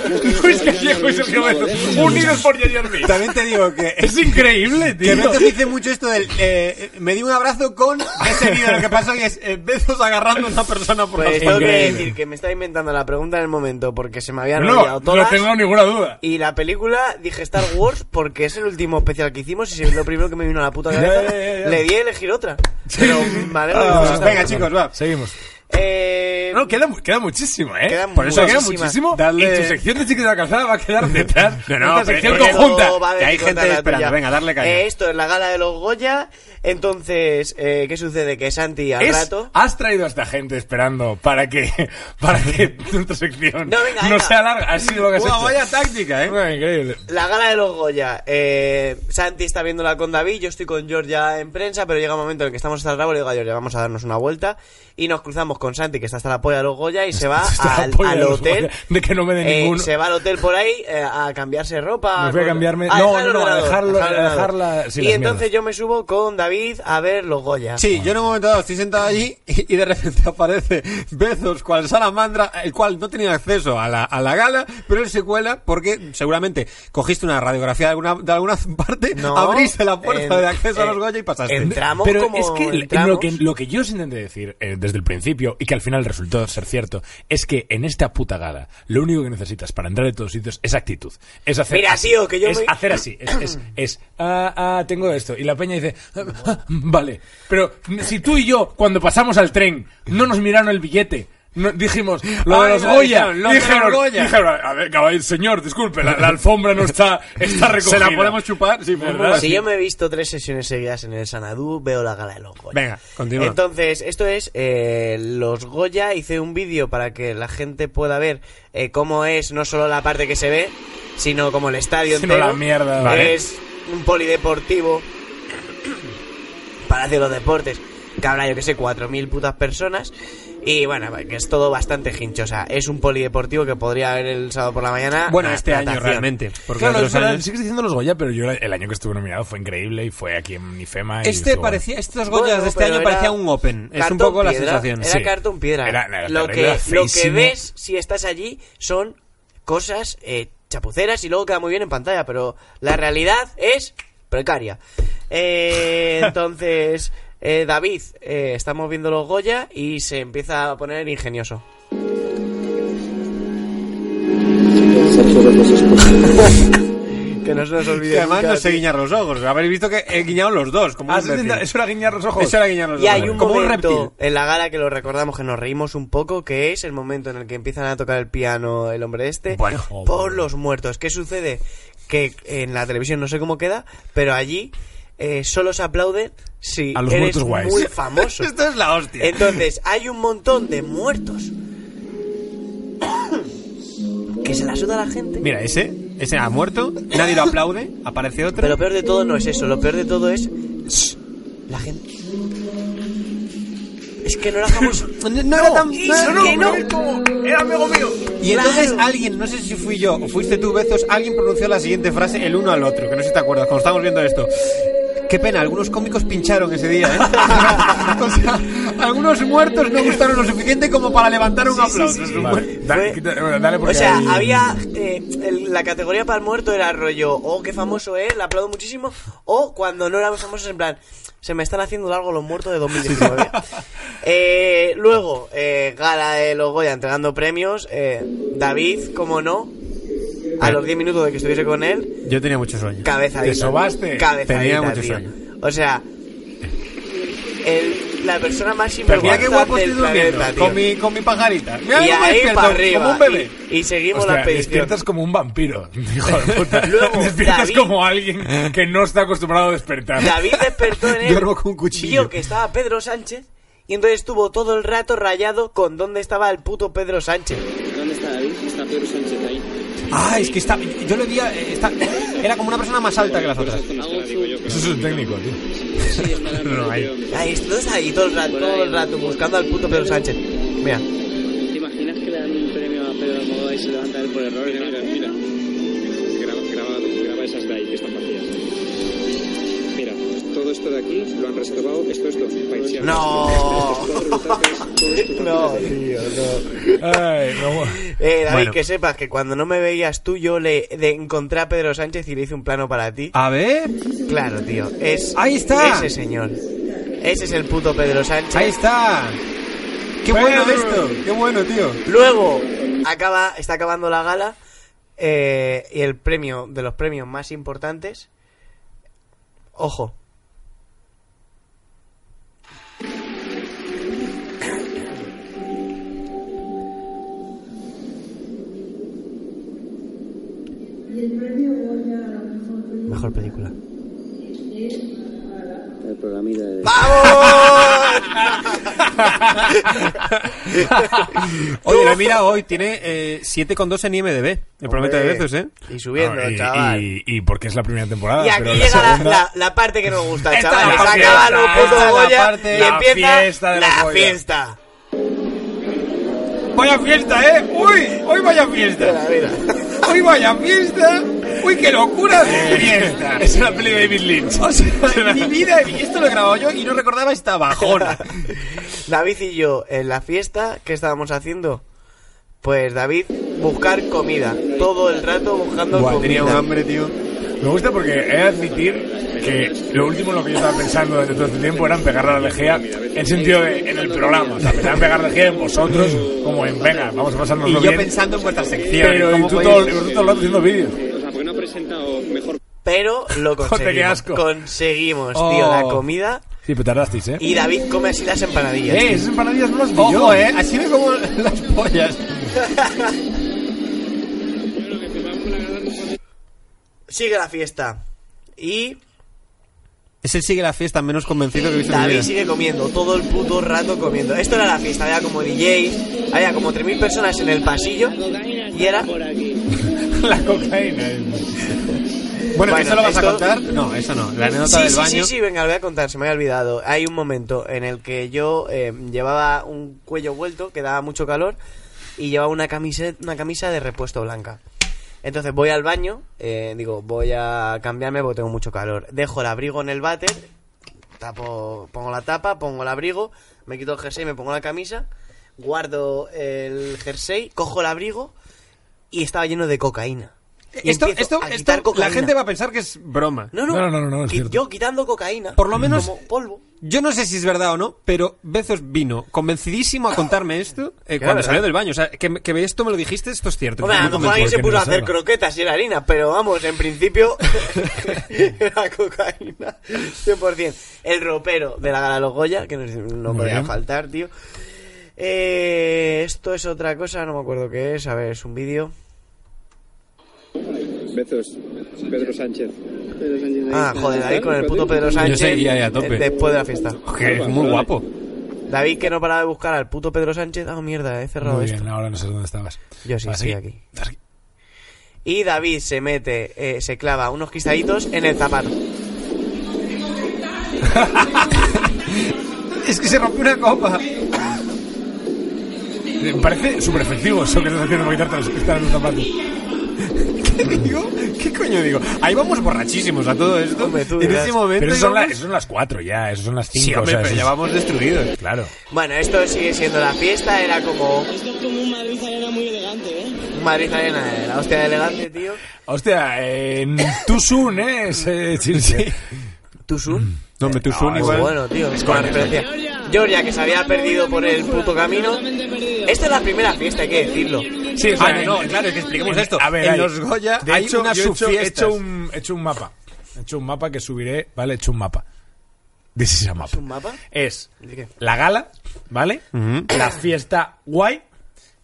Luis Gallego y Sergio Bezos, unidos por Jar Jar Binks. También te digo que [LAUGHS] Es increíble, que tío. Bezos dice mucho esto del eh, me di un abrazo con ese vídeo lo que pasó y es eh, Bezos agarrando a una persona por Pues la tengo que decir que me estaba inventando la pregunta en el momento porque se me habían No, olvidado no todas. tengo ninguna duda. Y la película dije Star Wars porque es el último especial que hicimos y es lo primero que me vino a la puta [LAUGHS] cabeza. Ya, ya, ya. Le di a elegir otra. Pero me alegro de que Ah, fuese Star venga, Wars. chicos, va. Seguimos. Eh, No, queda, queda muchísimo, ¿eh? Queda Por eso queda muchísimo. Darle- Y tu sección de Chiquis de la Calzada va a quedar detrás. [LAUGHS] No, no, sección conjunta. Que hay gente esperando. Venga, darle caña. Eh, esto es la gala de los Goya. Entonces, eh, ¿qué sucede? Que Santi al Es- rato. has traído a esta gente esperando para que [LAUGHS] para que nuestra sección No, venga, no venga. sea larga. Ha sido lo que has Buah, hecho. vaya táctica, eh. Bueno, increíble. La gala de los Goya. Eh, Santi está viéndola con David, yo estoy con Georgia en prensa, pero llega un momento en el que estamos hasta el rabo y le digo a Georgia, vamos a darnos una vuelta. Y nos cruzamos con Santi, que está hasta la polla de los Goya, y se va [LAUGHS] al, al hotel. De que no me den Eh, ninguno. Se va al hotel por ahí eh, a cambiarse ropa. Me voy a cambiarme- a no, dejar el no, no, a dejarlo- a dejarla- sí, y entonces mierdas. yo me subo con David a ver los Goya. Sí, yo en un momento dado estoy sentado allí y, y de repente [LAUGHS] aparece Bezos, cual salamandra, el cual no tenía acceso a la, a la gala, pero él se cuela porque seguramente cogiste una radiografía de alguna, de alguna [LAUGHS] parte, No, abriste la puerta en- de acceso a los eh, Goya y pasaste. entramos Pero como es que entramos. lo que lo que yo os intenté decir eh, desde el principio y que al final resultó ser cierto es que en esta puta gala lo único que necesitas para entrar en todos sitios es actitud. Es hacer Mira, así, tío, que yo es me- hacer así, es, es, es, ah, ah, tengo esto. Y la peña dice, ah, [LAUGHS] vale, pero si tú y yo cuando pasamos al tren no nos miraron el billete no- dijimos lo de los no, Goya dijeron, lo de los dijeron, Goya. dijeron, a ver caballero, señor disculpe la, la alfombra no está está recogida ¿Se la podemos chupar? Sí, ¿Verdad? Si yo me he visto tres sesiones seguidas en el Sanadú, veo la gala de los Goya. Venga, continúa. Entonces, esto es eh, los Goya. Hice un vídeo para que la gente pueda ver eh, cómo es no solo la parte que se ve, sino como el estadio Sino entero. la mierda, vale. Es un polideportivo, Palacio de los Deportes, que habrá, yo que sé, 4.000 putas personas. Y bueno, que es todo bastante hincho. O sea, es un polideportivo que podría haber el sábado por la mañana. Bueno, este año realmente. Porque Claro, otros es verdad, años- sigues diciendo los Goya, pero yo el año que estuve nominado fue increíble y fue aquí en Ifema. y Este estuvo- parecía, estos Bueno, Goyas de este año era parecía un Open. Es un poco la sensación. Era Sí. cartón piedra. Era- era lo, que, lo que ves si estás allí son cosas eh, chapuceras y luego queda muy bien en pantalla, pero la realidad es precaria. Eh, [LAUGHS] entonces, eh, David, eh, estamos viendo los Goya y se empieza a poner ingenioso. [LAUGHS] Que no se nos olvide. Que además nunca, no se tío. guiñan los ojos. Habéis visto que he guiñado los dos. Como un ¿Has imbécil. intentado- ¿Eso era guiñar los ojos? Eso era guiñar los Y ojos. hay un como momento en la gala que lo recordamos que nos reímos un poco, que es el momento en el que empiezan a tocar el piano el hombre este Bueno. por los muertos. ¿Qué sucede? Que en la televisión no sé cómo queda, pero allí eh, solo se aplaude si A los eres muertos guays. muy famoso. [LAUGHS] Esto es la hostia. Entonces, hay un montón de muertos que se la suda a la gente. Mira, ese, ese ha muerto, nadie lo aplaude, aparece otro. Pero lo peor de todo no es eso, lo peor de todo es la gente. Es que no era famoso. [LAUGHS] no, era tan... no, que no. Era amigo mío. Y entonces Claro. alguien, no sé si fui yo o fuiste tú, Bezos, alguien pronunció la siguiente frase el uno al otro, que no sé si te acuerdas, cuando estábamos viendo esto. Qué pena, algunos cómicos pincharon ese día, ¿eh? [LAUGHS] o sea, algunos muertos no gustaron lo suficiente como para levantar un aplauso. Buen- Dale, dale porque O sea, hay- había. eh, el- la categoría para el muerto era rollo, oh, qué famoso es, le aplaudo muchísimo. O cuando no éramos famosos, en plan, se me están haciendo largo los muertos de 2019. [LAUGHS] Eh, luego, eh, gala de los Goya entregando premios. eh, David, como no, a los 10 minutos de que estuviese con él, Yo tenía mucho sueño. cabezadita. ¿Te sobaste? Cabezadita, Tenía mucho tío. sueño. O sea, el- la persona más Pero mira sinvergüenza qué guapo del estoy durmiendo, tío. con mi, con mi pajarita. Mira y cómo ahí despierto, para arriba. como un bebé. Y, y seguimos Hostia, la expedición. despiertas como un vampiro, [LAUGHS] hijo de puta. Luego, despiertas David- como alguien que no está acostumbrado a despertar. David despertó en [LAUGHS] él. Duermo con un cuchillo. Vio que estaba Pedro Sánchez. Y entonces estuvo todo el rato rayado con dónde estaba el puto Pedro Sánchez. ¿Dónde está David? Está Pedro Sánchez. Ah, es que está. Yo le di a. eh, Está, era como una persona más alta que las otras. Eso es un técnico, tío. [LAUGHS] No, ahí. Ahí estás ahí todo el rato, todo el rato buscando al puto Pedro Sánchez. Mira. ¿Te imaginas que le dan un premio a Pedro Almodóvar y se levanta él por error? Mira, mira, mira. Graba, graba, graba esas de ahí que están vacías. Todo esto de aquí lo han reservado. Esto es lo. [LAUGHS] No. No, tío, no. Ay, no. Eh, David, Bueno. que sepas que cuando no me veías tú, yo le de- encontré a Pedro Sánchez y le hice un plano para ti. A ver. Claro, tío. Es Ahí está. Ese señor. Ese es el puto Pedro Sánchez. Ahí está. Qué bueno esto. Qué bueno, tío. Luego acaba, está acabando la gala eh, y el premio de los premios más importantes. Ojo. Mejor película. El programita de... [LAUGHS] Oye, lo mira hoy, tiene eh, 7,2 en IMDB. El promete de Hombre. veces, ¿eh? Y subiendo, No, y, chaval. y- y porque es la primera temporada. Y aquí pero llega la, segunda- la- la parte que nos gusta, Esta chaval. Se fiesta, acaba los putos Goya parte- y la empieza fiesta de la Goya. fiesta. Vaya fiesta, ¿eh? Uy, hoy vaya fiesta. Uy, vaya fiesta. Uy, qué locura de fiesta. Es una peli de David Lynch. O sea, en mi vida, esto lo he grabado yo y no recordaba esta bajona. [LAUGHS] David y yo en la fiesta, ¿qué estábamos haciendo? Pues David, buscar comida. Todo el rato buscando Buah, comida. tenía un hambre, tío. Me gusta porque he de admitir que lo último en lo que yo estaba pensando durante todo este tiempo era en pegar la lejía en sentido de en el programa. O sea, pensaba en pegar la lejía en vosotros, como en venga, vamos a pasarnos Y yo bien. pensando en vuestra sección. Pero ¿cómo y tú podéis- todo, y tú todo el rato haciendo vídeos. O sea, ¿por qué no ha presentado mejor? Pero lo [LAUGHS] conseguimos. qué asco. Conseguimos, Oh. tío, la comida. Sí, pero tardasteis, ¿eh? Y David come así las empanadillas. Eh, esas empanadillas no las vi Ojo, yo. eh, así me como [LAUGHS] las pollas. [LAUGHS] Sigue la fiesta. Y Es el sigue la fiesta menos convencido que he visto David vida. sigue comiendo, todo el puto rato comiendo. Esto era la fiesta, había como DJs, había como 3.000 personas en el pasillo y era... [LAUGHS] la cocaína. Bueno, ¿eso lo vas esto- a contar? No, eso no. La anécdota sí, del sí, baño. Sí, sí, venga, lo voy a contar, se me había olvidado. Hay un momento en el que yo eh, llevaba un cuello vuelto, que daba mucho calor, y llevaba una camisa, una camisa de repuesto blanca. Entonces voy al baño, eh, digo, voy a cambiarme porque tengo mucho calor. Dejo el abrigo en el váter, tapo, pongo la tapa, pongo el abrigo, me quito el jersey, me pongo la camisa, guardo el jersey, cojo el abrigo y estaba lleno de cocaína. Y Esto, esto, a esto, la gente va a pensar que es broma. No, no, No, no, no, no, es qui- cierto. yo quitando cocaína. Por lo menos, Como polvo. yo no sé si es verdad o no, pero Bezos vino convencidísimo a contarme esto eh, cuando verdad. salió del baño. O sea, que, que esto me lo dijiste, esto es cierto. Hombre, a lo mejor alguien se puso a hacer croquetas y era harina, pero vamos, en principio [LAUGHS] [LAUGHS] era cocaína 100%. El ropero de la gala de los Goya, que no, podía faltar, tío. Eh, esto es otra cosa, no me acuerdo qué es. A ver, es un vídeo. Bezos, Pedro Sánchez. Pedro Sánchez Ah, joder, David con el puto Pedro Sánchez. seguía ahí a tope. Después de la fiesta. Que es muy guapo. David que no paraba de buscar al puto Pedro Sánchez. Ah, mierda, he cerrado Muy esto. bien, ahora no sé dónde estabas. Yo sí, estoy aquí. Y David se mete, eh, se clava unos cristalitos en el zapato. [LAUGHS] Es que se rompió una copa. Me parece súper efectivo eso que estás haciendo para quitarte los cristales de los zapatos. ¿Qué [LAUGHS] digo? ¿Qué coño digo? Ahí vamos borrachísimos a todo esto. Hombre, tú en dirás. ese momento. Pero eso son, la- son las 4 ya, eso son las 5. Sí, hombre, o sea, pero ya es- vamos destruidos. Claro. Bueno, esto sigue siendo la fiesta, era como Esto es como un Madrid Arena muy elegante, ¿eh? un Madrid Arena, eh, la hostia de elegante, tío. Hostia, en Soon, ¿eh? Ese No, me tú son es igual. bueno, tío, es coña, buena referencia. Georgia, que se había perdido por el puto camino. Esta es la primera fiesta, hay que decirlo. Sí, o sea, Ah, en- no, claro, es que expliquemos esto. A ver, en hay- los Goya de hay hecho, unas yo he hecho, un, he hecho un mapa. He hecho un mapa que subiré, ¿vale? He hecho un mapa. This is a. ¿Es un mapa? Es la gala, ¿vale? La fiesta guay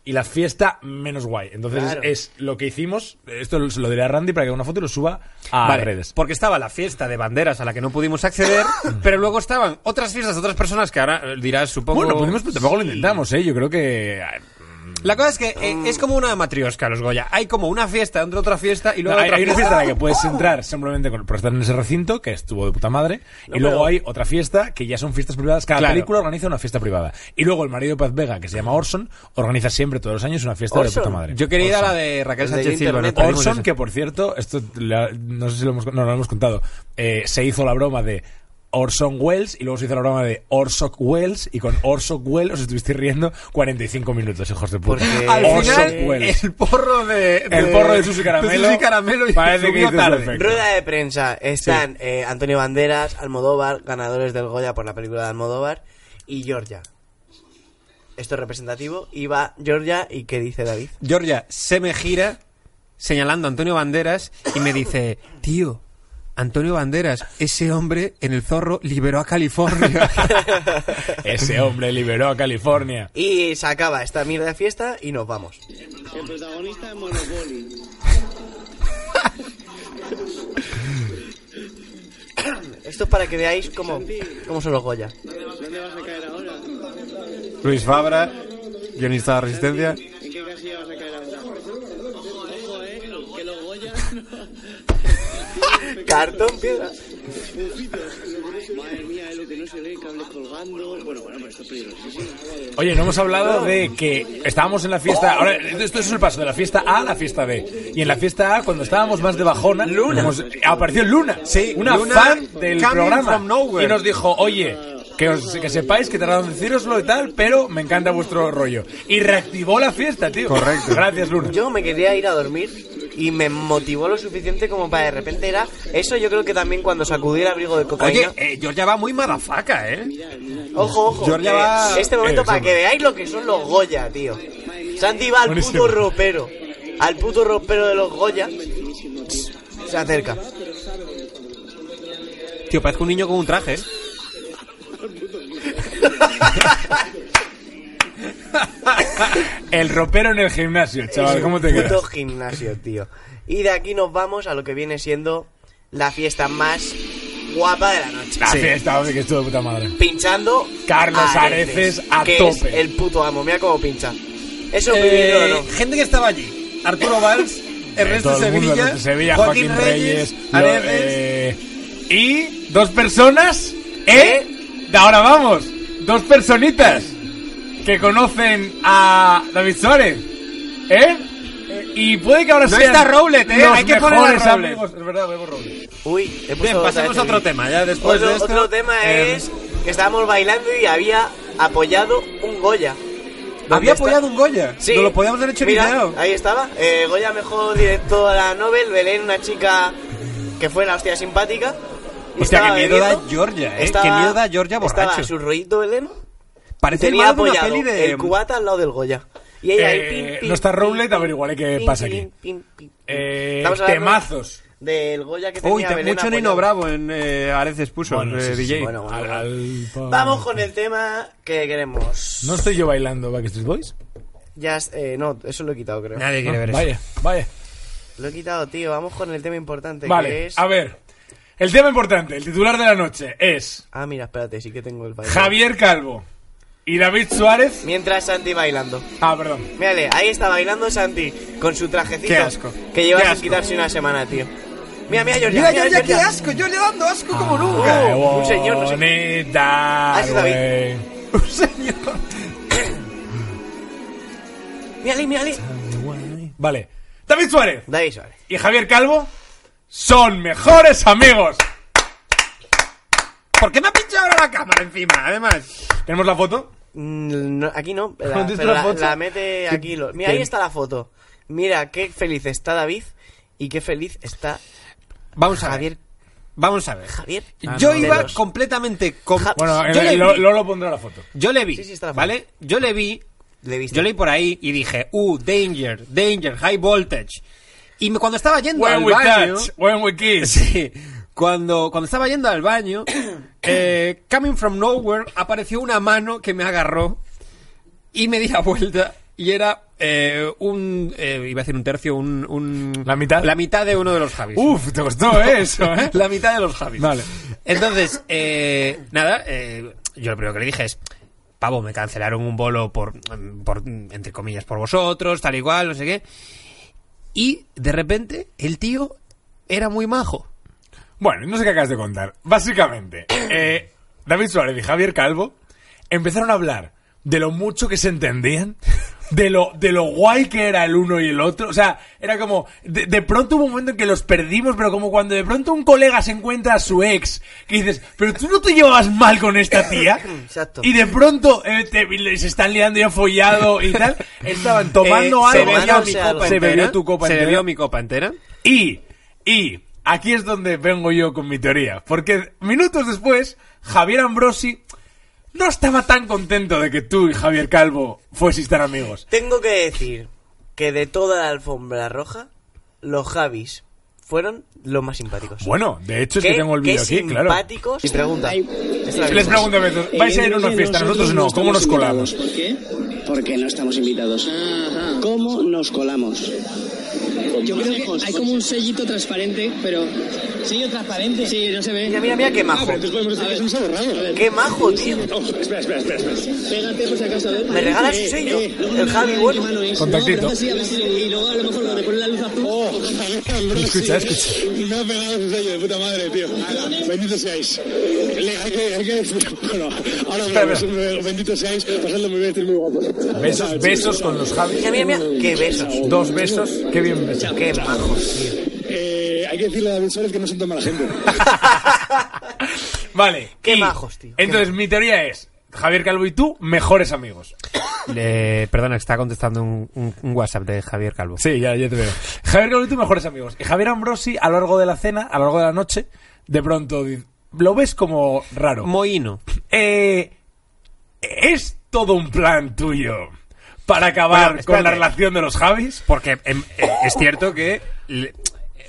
y la fiesta menos guay. Entonces Claro. es lo que hicimos. Esto se lo diré a Randy para que haga una foto y lo suba a Vale, redes. Porque estaba la fiesta de banderas a la que no pudimos acceder, [CLEARS THROAT] pero luego estaban otras fiestas de otras personas que ahora dirás, supongo. Bueno, pudimos, pero tampoco lo intentamos, ¿eh? Yo creo que. La cosa es que eh, es como una matriosca, los Goya. Hay como una fiesta dentro de otra fiesta y No, luego hay, otra hay una fiesta. fiesta en la que puedes entrar simplemente con- por estar en ese recinto, que estuvo de puta madre, No, y luego pero- hay otra fiesta que ya son fiestas privadas. Cada Claro. película organiza una fiesta privada. Y luego el marido de Paz Vega, que se llama Orson, organiza siempre todos los años una fiesta de Orson. puta madre. Yo quería ir a la de Raquel El de Sánchez Silva, Internet. nos perdimos Orson, que por cierto, esto la- no sé si lo hemos, no, lo hemos contado, eh, se hizo la broma de Orson Welles y luego se hizo la broma de Orsoc Welles y con Orsoc Welles os estuvisteis riendo 45 minutos, hijos de puta. Porque al Orson final, Welles. el porro de, El de- porro de Susi Caramelo. de Susi Caramelo y parece que subió hizo su tarde. efecto. Rueda de prensa. Están eh, Antonio Banderas, Almodóvar, ganadores del Goya por la película de Almodóvar, y Georgia. Esto es representativo. Y va Georgia, ¿y qué dice David? Georgia se me gira señalando a Antonio Banderas y me dice, tío, Antonio Banderas, ese hombre en el zorro liberó a California. [LAUGHS] Ese hombre liberó a California. Y se acaba esta mierda de fiesta y nos vamos. El protagonista de Monopoly. [COUGHS] Esto es para que veáis cómo, cómo son los Goya. ¿Dónde vas a caer ahora? Luis Fabra, guionista de Resistencia. ¿En qué casilla vas a caer ahora? Ojo, eh, que los Goya Cartón, piedra. Madre mía, es lo que no se ve, cables colgando. Bueno, esto es peligrosísimo. Oye, no hemos hablado de que estábamos en la fiesta. Ahora, esto es el paso de la fiesta A a la fiesta B. Y en la fiesta A, cuando estábamos más de bajona, hemos- apareció Luna. Sí, una Luna fan del programa. from nowhere. Y nos dijo, oye. Que, os- que sepáis que tardaron en deciroslo y tal, pero me encanta vuestro rollo. Y reactivó la fiesta, tío. Correcto. Gracias, Luna. Yo me quería ir a dormir y me motivó lo suficiente como para de repente era eso yo creo que también cuando sacudí el abrigo de Oye, cocaína eh, Georgia va muy madafaca, ¿eh? ojo ojo Georgia va- este momento Eh, para sí. que veáis lo que son los Goya tío Santi va al Buenísimo. puto ropero al puto ropero de los Goya se acerca Tío, parezco un niño con un traje, ¿eh? El ropero en el gimnasio, chaval. Es ¿Cómo te puto quedas? gimnasio tío y de aquí nos vamos a lo que viene siendo la fiesta más guapa de la noche La fiesta, hombre, que estuvo de puta madre. pinchando Carlos Areces a que tope. es el puto amo mira cómo pincha eso Eh, vivirlo o no Gente que estaba allí. Arturo Valls, [LAUGHS] Ernesto Sevilla, Sevilla, Joaquín, Joaquín Reyes, Reyes, lo- Areces. eh, y dos personas, ¿eh? De ahora vamos, dos personitas que conocen a David Suárez, ¿eh? Y puede que ahora No sean está Rowlet, ¿eh? Hay que poner a Rowlet. amigos. Es verdad, vemos Rowlet. Uy, he Bien, pasemos a otro tema, ya después otro, de esto. otro tema eh, es que estábamos bailando y había apoyado un Goya. ¿Dónde ¿Había está? apoyado un Goya? Sí. No lo podíamos haber hecho Mira, video. ahí estaba. Eh, Goya mejor director a la Nobel. Belén, una chica que fue la hostia simpática. Hostia, estaba qué miedo da. Georgia, ¿eh? Estaba- Qué miedo da Georgia Estaba borracho. su rollito Belén. Parece el malo de una peli de- el cubata al lado del Goya. Y ella ahí, Eh, pim, pim, no está pim, Rowlet, averiguaré qué pim, pasa pim, aquí. pim, pim. Eh, temazos. Del Goya que tenía Uy, te- Belén mucho Nino apoyado. Bravo en eh, Areces puso, Bueno, eh, sí, sí, DJ. Bueno, bueno, Al- bueno. al- pa- Vamos con el tema que queremos. ¿No estoy yo bailando Backstreet Boys? Ya, eh, no, eso lo he quitado, creo. Nadie quiere No, ver vaya, vaya. Lo he quitado, tío. Vamos con el tema importante que Vale, es. a ver. El tema importante, el titular de la noche es Ah, mira, espérate, sí que tengo el baile. Javier Calvo y David Suárez. Mientras Santi bailando. Ah, perdón. Mírale, ahí está bailando Santi con su trajecito. Qué asco. Que lleva sin quitarse una semana, tío. Mira, mira, Georgia. Mira, Georgia, qué asco. Yo le dando asco como Qué nunca. un señor, no sé. bonita, Ah, David. Un señor. Mírale, mírale. Vale. David Suárez David Suárez. y Javier Calvo son mejores amigos. ¿Por qué me ha pinchado ahora la cámara encima? Además. ¿Tenemos la foto? Mm, no, aquí no, la, ¿Dónde está pero la la, foto? la mete ¿Qué- aquí. lo- qué- Mira, ahí está la foto. Mira qué feliz está David y qué feliz está Vamos a ver. Javier. Vamos a ver. Javier. Yo de iba los- completamente... com- Bueno, yo, eh, le lo, vi, lo, lo pondrá la foto. yo le vi, Sí, sí, está la foto. ¿vale? Yo le vi, Le yo leí por ahí y dije, uh, danger, danger, high voltage. Y me- cuando estaba yendo When al we baño... touch, when we kiss. [LAUGHS] Sí, cuando, cuando estaba yendo al baño, [COUGHS] eh, coming from nowhere, apareció una mano que me agarró y me di la vuelta y era eh, un, eh, iba a decir un tercio, un, un- ¿La mitad? La mitad de uno de los Javis. Uf, te costó [LAUGHS] eso, ¿eh? la mitad de los Javis. Vale. Entonces, eh, nada, eh, yo lo primero que le dije es, pavo, me cancelaron un bolo por, por, entre comillas, por vosotros, tal y cual, no sé qué. Y de repente el tío era muy majo. Bueno, no sé qué acabas de contar. Básicamente, [COUGHS] eh, David Suárez y Javier Calvo empezaron a hablar de lo mucho que se entendían, de lo, de lo guay que era el uno y el otro. O sea, era como, de, de pronto hubo un momento en que los perdimos, pero como cuando de pronto un colega se encuentra a su ex, que dices, pero tú no te llevabas mal con esta tía. [LAUGHS] Exacto. Y de pronto eh, te- se están liando ya follado y tal. [LAUGHS] Estaban tomando Eh, se algo. bebió mi copa se entera, bebió tu copa se entera. bebió mi copa entera. Y, y, aquí es donde vengo yo con mi teoría. Porque minutos después, Javier Ambrosi no estaba tan contento de que tú y Javier Calvo fueseis tan amigos. Tengo que decir que de toda la alfombra roja, los Javis fueron los más simpáticos. Bueno, de hecho es que tengo el vídeo qué aquí, claro. simpáticos. Y pregunta. Les pregunto a veces, ¿vais a ir a una fiesta? Nosotros no, ¿cómo nos colamos? ¿Por qué? Porque no estamos invitados. ¿Cómo nos colamos? Yo creo que hay como un sellito transparente, pero... ¿Sello transparente? Sí, no se ve. Mira, mira, mira qué majo. Ah. Qué majo, tío. Oh, espera, espera, espera, espera. Pégate por si acaso, a ver. ¿Me regalas Eh, su sello? eh, El Javi, bueno. Contactito. No, pero sí, a ver si- y luego a lo mejor le ponen la luz azul. Oh, Escucha, escucha. Me ha pegado su sello de puta madre, tío. Bendito seáis. Le- hay que, hay que, bueno, ahora. Bendito seáis. Pasadlo muy bien, estáis muy guapos. Besos, besos con los Javis. Mira, mira, mira. Qué besos. Dos besos, qué bien besos. Qué majos, tío. Eh, hay que decirle a David Suárez que no son tan mala gente. [LAUGHS] Vale. Qué y majos, tío. Entonces, mi teoría es, Javier Calvo y tú, mejores amigos. Le- perdona, está contestando un, un- un WhatsApp de Javier Calvo. Sí, ya, ya te veo. Javier Calvo y tú, mejores amigos. Y Javier Ambrosi, a lo largo de la cena, a lo largo de la noche, de pronto, lo ves como raro. Mohino. Eh, ¿Es todo un plan tuyo para acabar Bueno, con la relación de los Javis? Porque em, eh, es cierto que le-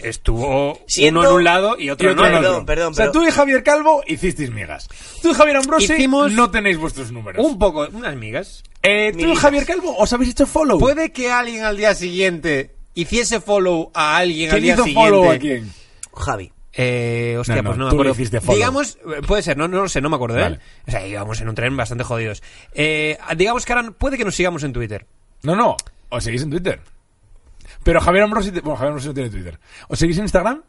estuvo Siento- uno en un lado y otro Y en otro en otro. otro. perdón, O sea, pero- tú y Javier Calvo hicisteis migas. Tú y Javier Ambrosi Hicimos no tenéis vuestros números. Un poco, unas migas. Eh, tú y. Javier Calvo os habéis hecho follow. Puede que alguien al día siguiente hiciese follow a alguien al ¿Quién día hizo siguiente. follow a quién? Javi. Eh, hostia, No, no, pues no me acuerdo. hiciste follow. Digamos, eh, puede ser, no, no lo sé, no me acuerdo de Vale. él. O sea, íbamos en un tren bastante jodidos. Eh, digamos que ahora puede que nos sigamos en Twitter. No, no. Os seguís en Twitter. Pero Javier Ambrosi... Bueno, Javier Ambrosi no tiene Twitter. ¿Os seguís en Instagram?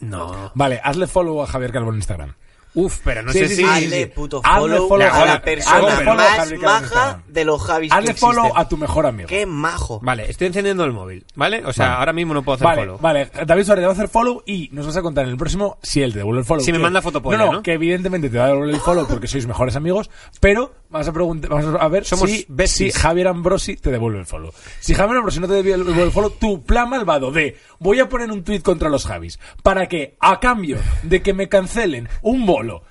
No. Vale, hazle follow a Javier Calvo en Instagram. Uf, pero no Sí, sé sí, si... Hazle puto follow, follow a la persona follow más maja de los Javis Hazle follow existen. a tu mejor amigo. Qué majo. Vale, estoy encendiendo el móvil, ¿vale? O sea, Vale. ahora mismo no puedo hacer Vale, follow. vale. David Suárez te va a hacer follow y nos vas a contar en el próximo si él te devuelve el follow. Si me manda fotopolla, no, no, ¿no? que evidentemente te va a devolver el follow porque sois mejores amigos, pero vamos a preguntar, vamos a ver Somos si, si. Javier Ambrosi te devuelve el follow. Si Javier Ambrosi no te devuelve el follow, tu plan malvado de voy a poner un tweet contra los Javis para que a cambio de que me cancelen un bolo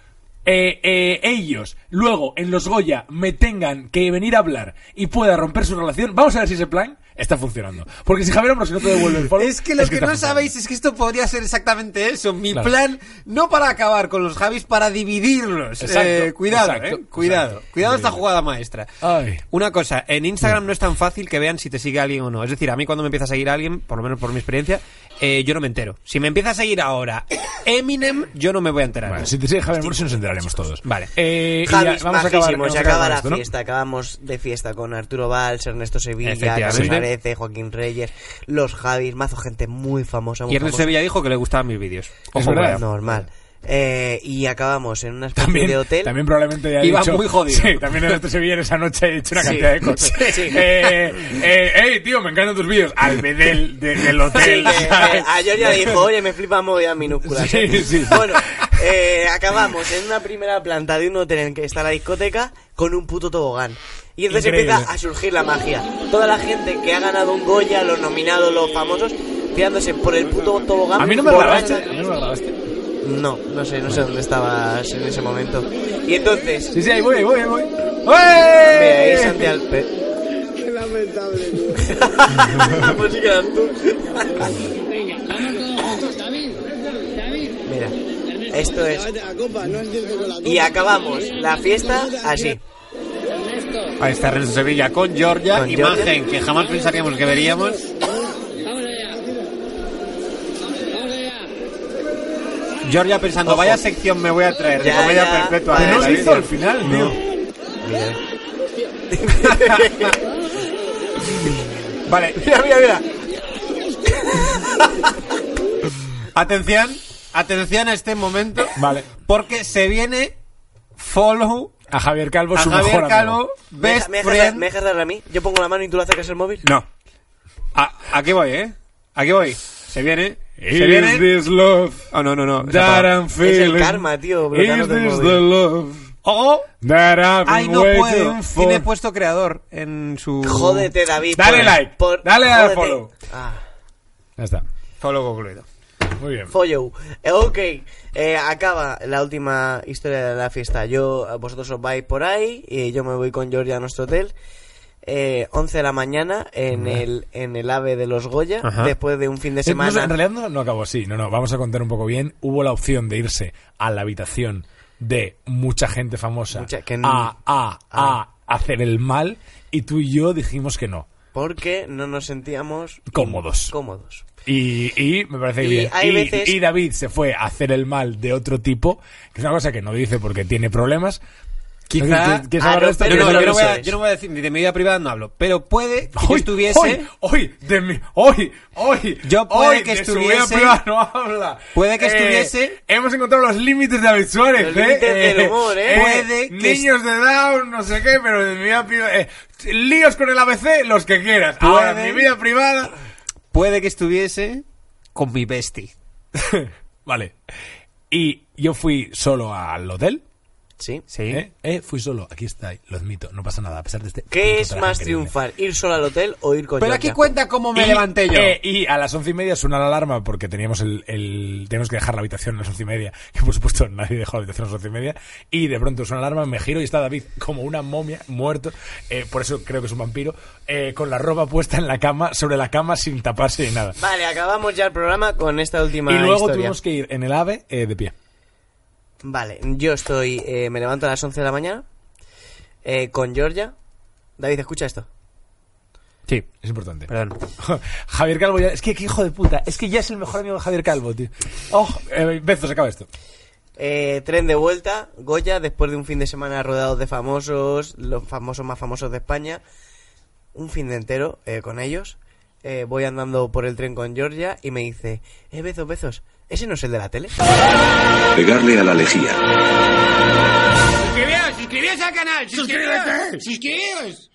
eh, eh, ellos luego en los Goya me tengan que venir a hablar y pueda romper su relación, vamos a ver si ese plan está funcionando. Porque si Javier Ambrosi no te devuelve el follow... Es que lo que, está no sabéis es que esto podría ser exactamente eso. Mi Claro. plan, no para acabar con los Javis, para dividirlos. Exacto, Eh, cuidado, exacto, eh. Cuidado. exacto. Cuidado esta Increíble. jugada maestra. Ay. Una cosa, en Instagram no es tan fácil que vean si te sigue alguien o no. Es decir, a mí cuando me empieza a seguir alguien, por lo menos por mi experiencia, eh, yo no me entero. Si me empieza a seguir ahora Eminem, yo no me voy a enterar. Bueno, si te sigue Javier Ambrosi nos enteraremos todos. Vale. Eh, Javis ya, vamos a acabar, vamos a acabar acaba la esto, ¿no? fiesta. Acabamos de fiesta con Arturo Valls, Ernesto Sevilla. Carlos Arece, Joaquín Reyes, los Javis, mazo gente muy famosa. Muy Y Ernesto famosa. Sevilla dijo que le gustaban mis vídeos. Es verdad. vaya. Normal. Eh, y acabamos en una especie También, de hotel. también probablemente haya Iba dicho... muy jodido. Sí, también en este Sevilla en esa noche ha hecho una Sí. cantidad de cosas. Sí. Eh, eh, hey, tío, me encantan tus vídeos. Al bedel de- del Sí, hotel. que, ¿sabes? eh, a Georgia le dijo, oye, me flipa movidas minúsculas. Sí, eh". sí. Bueno, eh, acabamos en una primera planta de un hotel en el que está la discoteca con un puto tobogán. Y entonces Increíble. empieza a surgir la magia. Toda la gente que ha ganado un Goya, los nominados, los famosos, tirándose por el puto tobogán. A mí no me grabaste. A mí no me grabaste. No, no sé, no sé dónde estabas en ese momento. Y entonces, Sí, sí, ahí voy, ahí voy, ahí voy. ve ahí. Santi Alpe. Qué lamentable, tío. Pues sí que eras tú. Venga, vamos con David. David. Mira, esto es. Y acabamos la fiesta así. Ahí está Ernesto Sevilla con Georgia, Con imagen Georgia. que jamás pensaríamos que veríamos. Georgia pensando, Ojo. vaya sección me voy a traer de Ya, comedia ya. perpetua. Que no de se hizo al final, tío. Mira. [LAUGHS] Vale. Mira, mira, mira. Atención, atención a este momento. Vale. Porque se viene follow A Javier Calvo, a su Javier mejor Calvo, amigo. ¿Me, best me dejas, friend. me dejas darle a mí? Yo pongo la mano y tú le acercas el móvil. No. A- aquí voy, ¿eh? Aquí voy. Se viene. Is Se viene. this love Oh, no, no, no. that. I'm feeling? karma, tío, Is el this móvil. the love Oh, that I've ay, no puedo. for? Tiene puesto creador en su. Jódete, David. Dale por- like, por- dale a follow. Ah, Ya está. Follow concluido. Muy bien. follow. Eh, ok, eh, acaba la última historia de la fiesta. Yo, eh, vosotros os vais por ahí y yo me voy con Georgia a nuestro hotel. Eh, 11 de la mañana en el, en el AVE de los Goya, Ajá. después de un fin de Eh, no semana. en realidad no, no acabó así. No, no, vamos a contar un poco bien. Hubo la opción de irse a la habitación de mucha gente famosa Mucha- que no- a, a, a hacer el mal y tú y yo dijimos que no. Porque no nos sentíamos Cómodos. cómodos. Y, y me parece Y bien. hay y, veces- y David se fue a hacer el mal de otro tipo, que es una cosa que no dice porque tiene problemas. Quizá- ¿Quieres- ¿Quieres Ah, hablar no, de yo, no voy de a, decir, ni de mi vida privada no hablo, pero puede que Hoy, estuviese, Hoy, hoy, de mi, hoy, hoy. Yo puede hoy que de su vida estuviese- privada no habla. puede que Eh, estuviese- hemos encontrado los límites de David Suárez, Los ¿eh? límites del humor, ¿eh? Puede que Niños de Down, no sé qué, pero de mi vida privada. eh, líos con el ABC, los que quieras. Ahora, Puede- mi vida privada. Puede que estuviese con mi bestie. [LAUGHS] vale. Y yo fui solo al hotel. Sí. Sí. ¿eh? Eh, Fui solo, aquí está, lo admito, no pasa nada, a pesar de este. ¿Qué es más increíble. triunfar? ¿Ir solo al hotel o ir con Pero aquí cuenta cómo me Y, levanté yo. eh, y a las once y media suena la alarma porque teníamos el, el- teníamos que dejar la habitación a las once y media, [LAUGHS] que por supuesto nadie dejó la habitación a las once y media, y de pronto suena la alarma, me giro y está David como una momia, muerto, eh, por eso creo que es un vampiro, eh, con la ropa puesta en la cama, sobre la cama sin taparse ni nada. Vale, acabamos ya el programa con esta última Y luego historia. tuvimos que ir en el AVE eh, de pie. Vale, yo estoy... eh, me levanto a las 11 de la mañana eh, con Georgia. David, escucha esto. Sí, Es importante. perdón. [LAUGHS] Javier Calvo ya, es que qué hijo de puta, es que ya es el mejor amigo de Javier Calvo, tío. Oh, eh, Bezos, acaba esto. Eh, tren de vuelta, Goya, después de un fin de semana rodeado de famosos, los famosos más famosos de España. Un fin de entero eh, con ellos. Eh, voy andando por el tren con Georgia y me dice, eh, Bezos, Bezos, ¿ese no es el de la tele? Pegarle a la lejía. Suscribíos, suscribíos al canal, suscribíos, suscribíos.